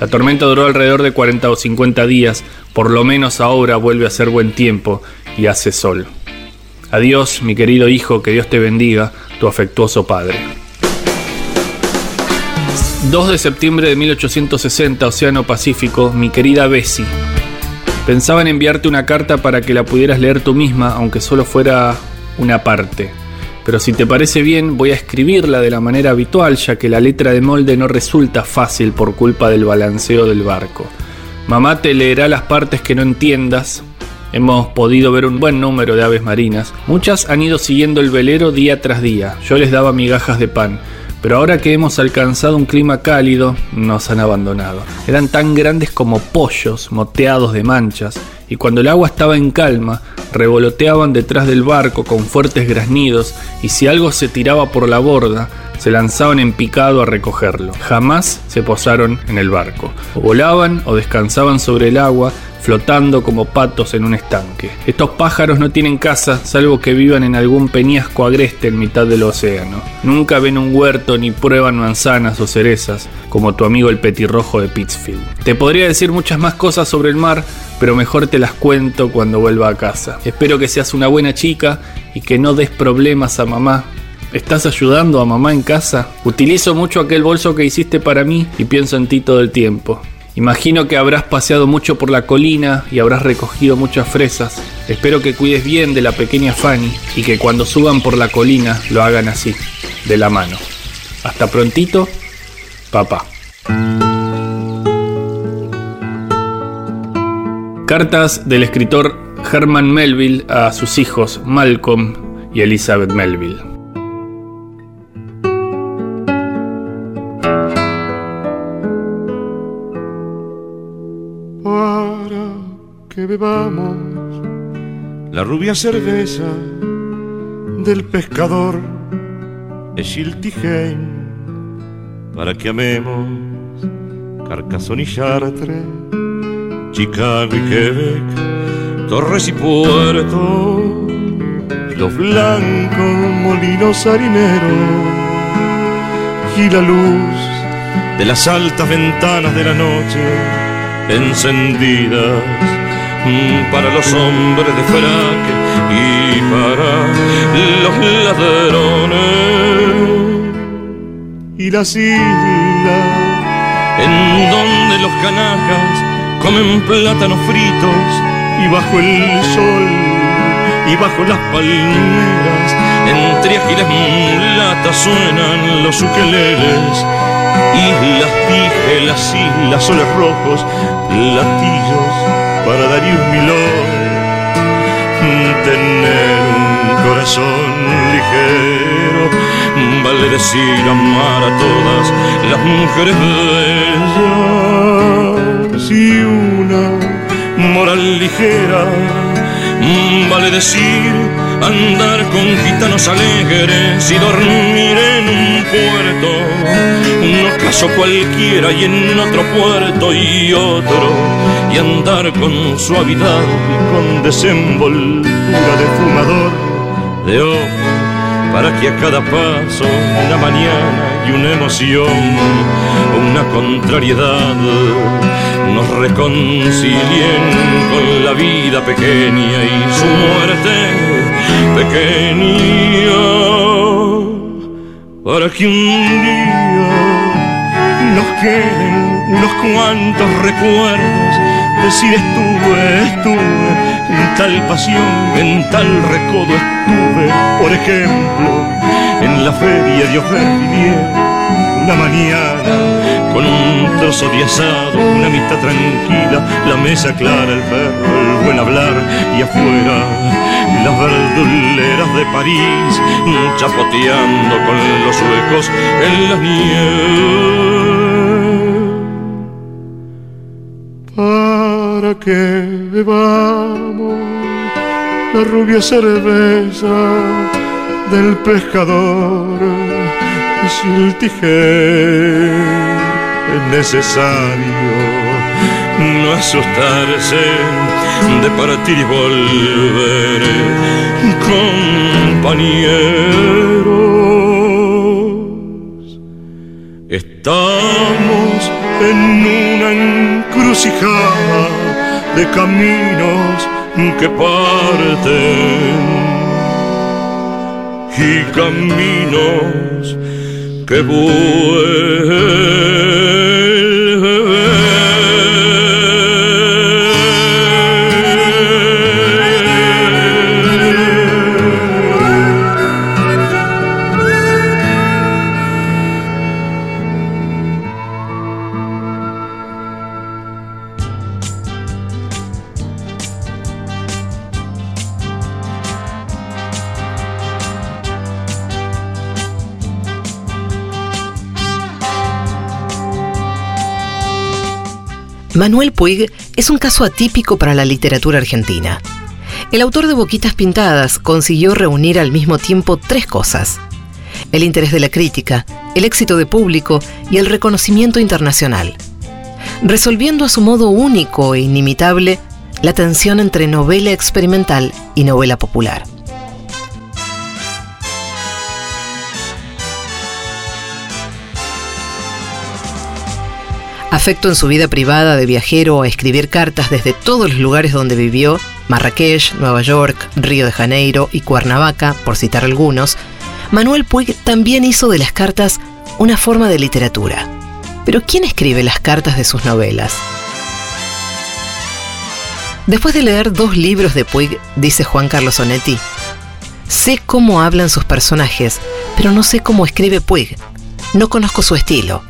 La tormenta duró alrededor de 40 o 50 días, por lo menos ahora vuelve a ser buen tiempo y hace sol. Adiós, mi querido hijo, que Dios te bendiga, tu afectuoso padre. 2 de septiembre de 1860, Océano Pacífico, mi querida Bessie. Pensaba en enviarte una carta para que la pudieras leer tú misma, aunque solo fuera una parte. Pero si te parece bien voy a escribirla de la manera habitual ya que la letra de molde no resulta fácil por culpa del balanceo del barco. Mamá te leerá las partes que no entiendas. Hemos podido ver un buen número de aves marinas. Muchas han ido siguiendo el velero día tras día. Yo les daba migajas de pan. Pero ahora que hemos alcanzado un clima cálido, nos han abandonado. Eran tan grandes como pollos, moteados de manchas, y cuando el agua estaba en calma, revoloteaban detrás del barco con fuertes graznidos, y si algo se tiraba por la borda, se lanzaban en picado a recogerlo. Jamás se posaron en el barco. Volaban o descansaban sobre el agua, flotando como patos en un estanque. Estos pájaros no tienen casa, salvo que vivan en algún peñasco agreste en mitad del océano. Nunca ven un huerto ni prueban manzanas o cerezas, como tu amigo el petirrojo de Pittsfield. Te podría decir muchas más cosas sobre el mar, pero mejor te las cuento cuando vuelva a casa. Espero que seas una buena chica y que no des problemas a mamá ¿Estás ayudando a mamá en casa? Utilizo mucho aquel bolso que hiciste para mí y pienso en ti todo el tiempo. Imagino que habrás paseado mucho por la colina y habrás recogido muchas fresas. Espero que cuides bien de la pequeña Fanny y que cuando suban por la colina lo hagan así, de la mano. Hasta prontito, papá. Cartas del escritor Herman Melville a sus hijos Malcolm y Elizabeth Melville. Que bebamos la rubia cerveza del pescador Schiltigen, para que amemos Carcassonne y Chartres, Chicago y Quebec, Torres y Puerto, los blancos molinos harineros y la luz de las altas ventanas de la noche encendidas para los hombres de frac y para los ladrones. Y las islas. En donde los canacas comen plátanos fritos y bajo el sol y bajo las palmeras entre ágiles mulatas suenan los ukeleles Islas, dije, las islas, soles rojos, latillos para Darío Milón. Tener un corazón ligero, vale decir amar a todas las mujeres bellas. Y una moral ligera, vale decir andar con gitanos alegres y dormir en un puerto, un caso cualquiera y en otro puerto y otro, y andar con suavidad y con desenvoltura de fumador de ojo, para que a cada paso una mañana y una emoción, una contrariedad, nos reconcilien con la vida pequeña y su muerte pequeña para que un día nos queden unos cuantos recuerdos decir estuve, estuve en tal pasión, en tal recodo estuve, por ejemplo, en la feria de Ofervivier, una mañana con un trozo de asado, una amistad tranquila, la mesa clara, el perro, el buen hablar y afuera las verduleras de París, chapoteando con los huecos en la nieve. Que bebamos la rubia cerveza del pescador y si el tijer es necesario no asustarse de partir y volver, compañeros. Estamos en una encrucijada de caminos que parten y caminos que vuelven. Manuel Puig es un caso atípico para la literatura argentina. El autor de Boquitas Pintadas consiguió reunir al mismo tiempo tres cosas. El interés de la crítica, el éxito de público y el reconocimiento internacional. Resolviendo a su modo único e inimitable la tensión entre novela experimental y novela popular. Afecto en su vida privada de viajero a escribir cartas desde todos los lugares donde vivió, Marrakech, Nueva York, Río de Janeiro y Cuernavaca, por citar algunos, Manuel Puig también hizo de las cartas una forma de literatura. Pero ¿quién escribe las cartas de sus novelas? Después de leer dos libros de Puig, dice Juan Carlos Onetti, sé cómo hablan sus personajes, pero no sé cómo escribe Puig. No conozco su estilo.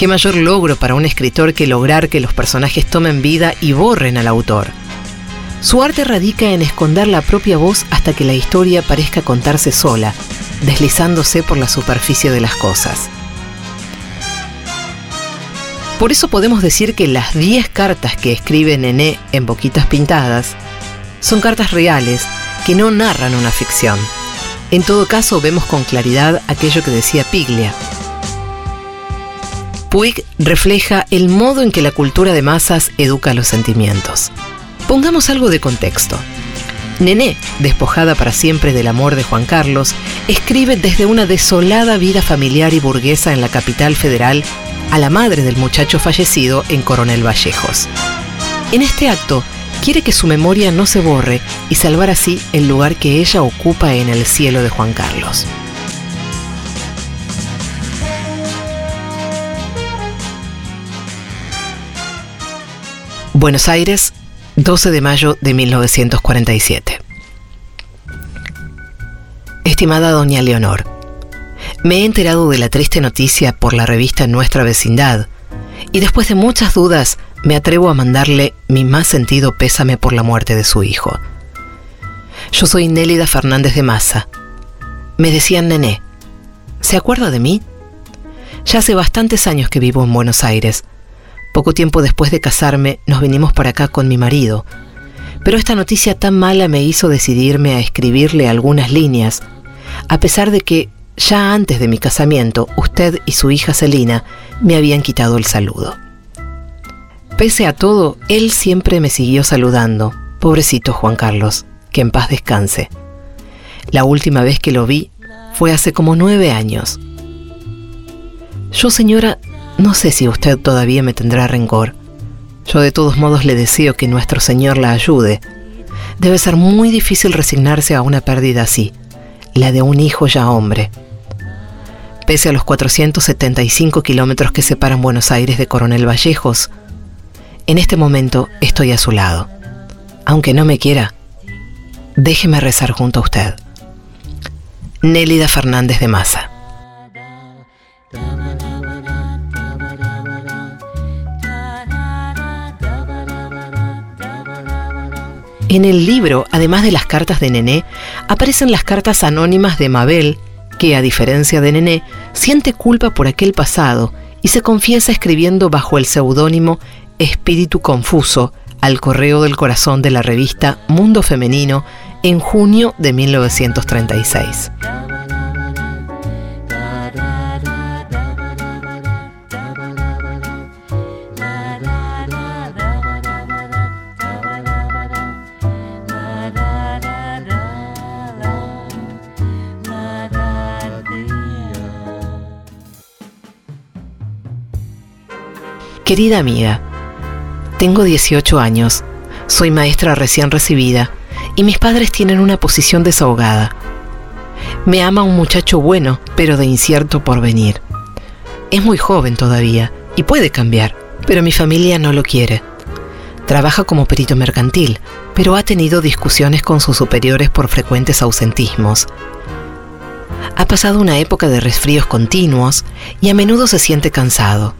¿Qué mayor logro para un escritor que lograr que los personajes tomen vida y borren al autor? Su arte radica en esconder la propia voz hasta que la historia parezca contarse sola, deslizándose por la superficie de las cosas. Por eso podemos decir que las 10 cartas que escribe Nené en Boquitas Pintadas son cartas reales que no narran una ficción. En todo caso, vemos con claridad aquello que decía Piglia. Puig refleja el modo en que la cultura de masas educa los sentimientos. Pongamos algo de contexto. Nené, despojada para siempre del amor de Juan Carlos, escribe desde una desolada vida familiar y burguesa en la capital federal a la madre del muchacho fallecido en Coronel Vallejos. En este acto, quiere que su memoria no se borre y salvar así el lugar que ella ocupa en el cielo de Juan Carlos. Buenos Aires, 12 de mayo de 1947. Estimada doña Leonor, me he enterado de la triste noticia por la revista Nuestra Vecindad y después de muchas dudas me atrevo a mandarle mi más sentido pésame por la muerte de su hijo. Yo soy Nélida Fernández de Maza. Me decían nené. ¿Se acuerda de mí? Ya hace bastantes años que vivo en Buenos Aires. Poco tiempo después de casarme nos vinimos para acá con mi marido. Pero esta noticia tan mala me hizo decidirme a escribirle algunas líneas, a pesar de que ya antes de mi casamiento, usted y su hija Celina me habían quitado el saludo. Pese a todo, él siempre me siguió saludando. Pobrecito Juan Carlos, que en paz descanse. La última vez que lo vi fue hace como nueve años. Yo, señora, no sé si usted todavía me tendrá rencor. Yo de todos modos le deseo que nuestro Señor la ayude. Debe ser muy difícil resignarse a una pérdida así, la de un hijo ya hombre pese a los 475 kilómetros que separan Buenos Aires de Coronel Vallejos, en este momento estoy a su lado. Aunque no me quiera, déjeme rezar junto a usted. Nélida Fernández de Maza. En el libro, además de las cartas de Nené, aparecen las cartas anónimas de Mabel, que, a diferencia de Nené, siente culpa por aquel pasado y se confiesa escribiendo bajo el seudónimo Espíritu Confuso al correo del corazón de la revista Mundo Femenino en junio de 1936. Querida amiga, tengo 18 años, soy maestra recién recibida y mis padres tienen una posición desahogada. Me ama un muchacho bueno, pero de incierto porvenir. Es muy joven todavía y puede cambiar, pero mi familia no lo quiere. Trabaja como perito mercantil, pero ha tenido discusiones con sus superiores por frecuentes ausentismos. Ha pasado una época de resfríos continuos y a menudo se siente cansado.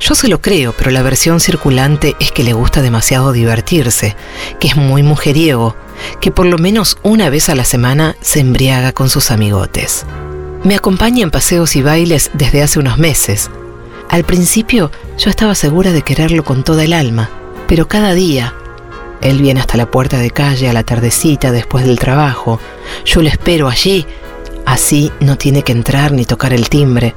Yo se lo creo, pero la versión circulante es que le gusta demasiado divertirse, que es muy mujeriego, que por lo menos una vez a la semana se embriaga con sus amigotes. Me acompaña en paseos y bailes desde hace unos meses. Al principio yo estaba segura de quererlo con toda el alma, pero cada día, él viene hasta la puerta de calle a la tardecita después del trabajo, yo le espero allí, así no tiene que entrar ni tocar el timbre,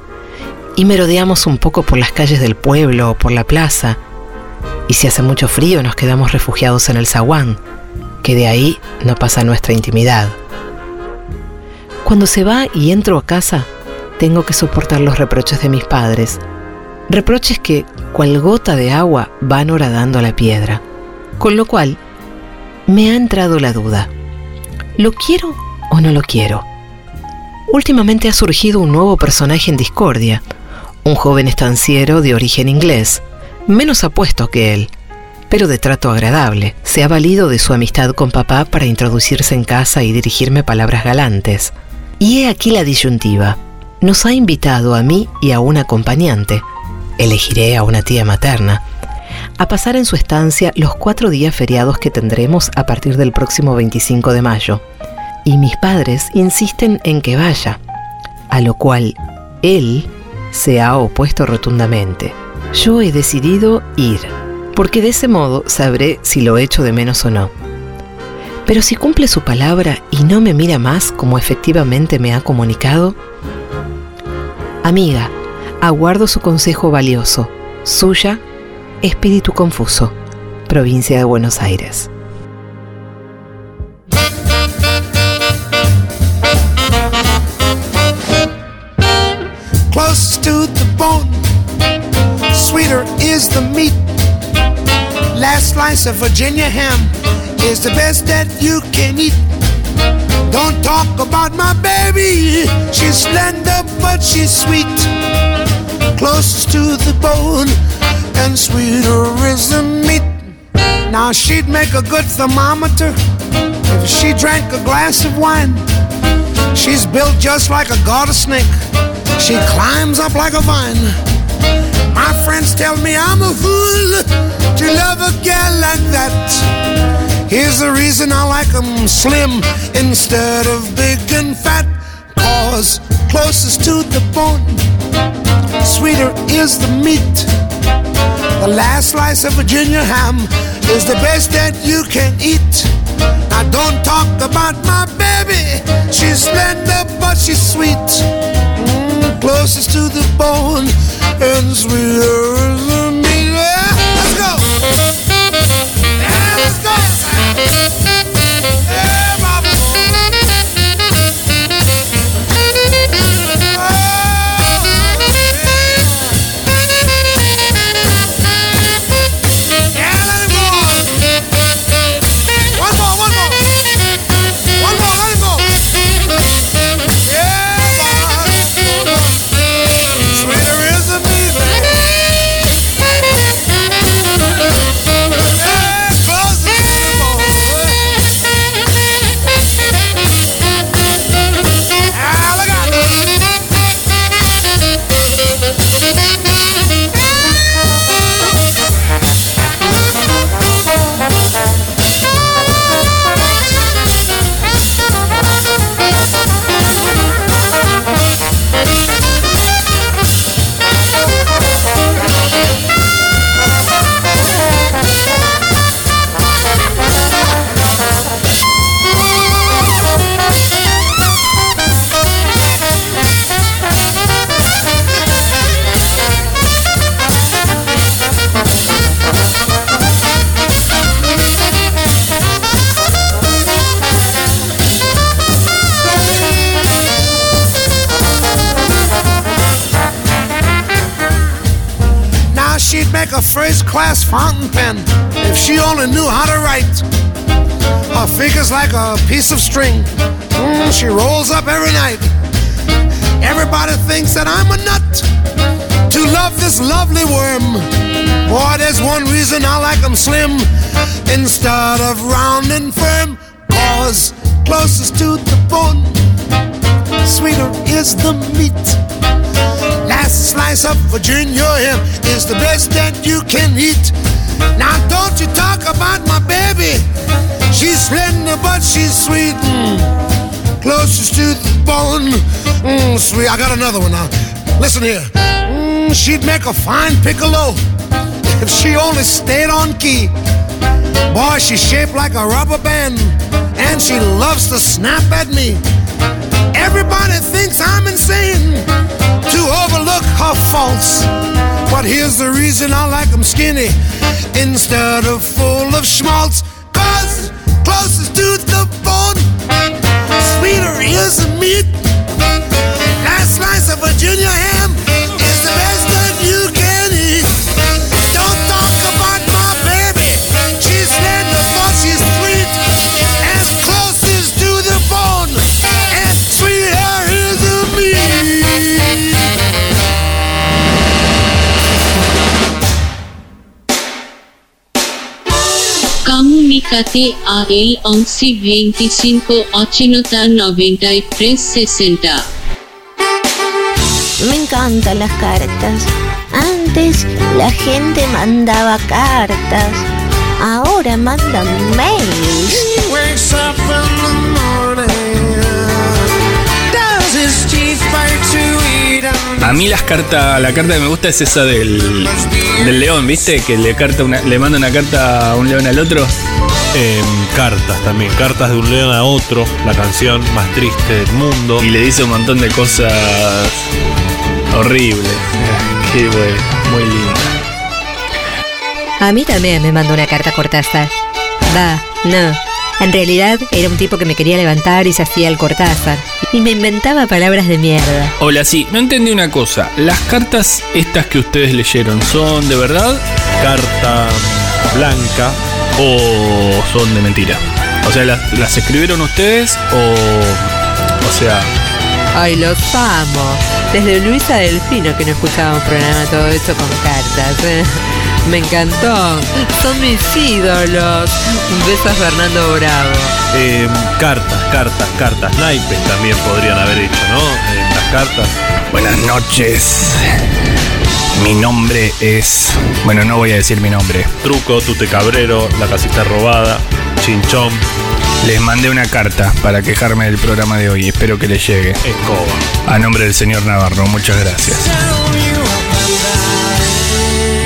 y merodeamos un poco por las calles del pueblo o por la plaza, y si hace mucho frío nos quedamos refugiados en el zaguán, que de ahí no pasa nuestra intimidad. Cuando se va y entro a casa, tengo que soportar los reproches de mis padres, reproches que, cual gota de agua, van horadando a la piedra. Con lo cual, me ha entrado la duda. ¿Lo quiero o no lo quiero? Últimamente ha surgido un nuevo personaje en Discordia, un joven estanciero de origen inglés, menos apuesto que él, pero de trato agradable. Se ha valido de su amistad con papá para introducirse en casa y dirigirme palabras galantes. Y he aquí la disyuntiva. Nos ha invitado a mí y a un acompañante, elegiré a una tía materna, a pasar en su estancia los cuatro días feriados que tendremos a partir del próximo 25 de mayo. Y mis padres insisten en que vaya, a lo cual él se ha opuesto rotundamente. Yo he decidido ir, porque de ese modo sabré si lo echo de menos o no. Pero si cumple su palabra y no me mira más como efectivamente me ha comunicado, amiga, aguardo su consejo valioso. Suya, Espíritu Confuso, provincia de Buenos Aires. Is the meat. Last slice of Virginia ham is the best that you can eat. Don't talk about my baby, she's slender but she's sweet. Closest to the bone and sweeter is the meat. Now she'd make a good thermometer if she drank a glass of wine. She's built just like a garter snake. She climbs up like a vine. My friends tell me I'm a fool to love a girl like that. Here's the reason I like 'em slim instead of big and fat. Cause closest to the bone, sweeter is the meat. The last slice of Virginia ham is the best that you can eat. Now don't talk about my baby. She's slender but she's sweet. Closest to the bone and sweeter the meat. Let's go. Let's go. Yeah, Bobby. I got another one now. Listen here. Mm, she'd make a fine piccolo if she only stayed on key. Boy, she's shaped like a rubber band, and she loves to snap at me. Everybody thinks I'm insane to overlook her faults. But here's the reason I like 'em skinny instead of full of schmaltz. Virginia ham is the best that you can eat. Don't talk about my baby. She's slender, but she's sweet. As close as to the bone, and sweeter is the meat. Comunicate a el 1125 80 93 60. Me encantan las cartas. Antes la gente mandaba cartas. Ahora mandan mails. Wakes up in the morning. Does his teeth bite to eat and A mí las cartas, la carta que me gusta es esa del, del león, ¿viste? Que le carta una, le manda una carta a un león al otro. Em, cartas también, cartas de un león a otro, la canción más triste del mundo. Y le dice un montón de cosas horribles. Qué bueno, muy lindo. A mí también me mandó una carta Cortázar. Va, no. En realidad era un tipo que me quería levantar y se hacía el Cortázar. Y me inventaba palabras de mierda. Hola, sí, no entendí una cosa. ¿Las cartas estas que ustedes leyeron son de verdad? Carta blanca. ¿O son de mentira? O sea, ¿las, las escribieron ustedes o... O sea... Ay, los amo. Desde Luisa Delfino que no escuchaba un programa todo esto con cartas. ¿eh? Me encantó. Son mis ídolos. Un beso a Fernando Bravo. Em, cartas, cartas, cartas. Naipes también podrían haber hecho, ¿no? En las cartas. Buenas noches. Mi nombre es... Bueno, no voy a decir mi nombre. Truco, tute cabrero, la casita robada, chinchón. Les mandé una carta para quejarme del programa de hoy. Espero que les llegue. Escoba. A nombre del señor Navarro, muchas gracias.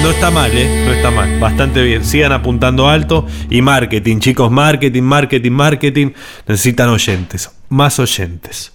No está mal, ¿eh? No está mal. Bastante bien. Sigan apuntando alto. Y marketing, chicos. Marketing, marketing, marketing. Necesitan oyentes. Más oyentes.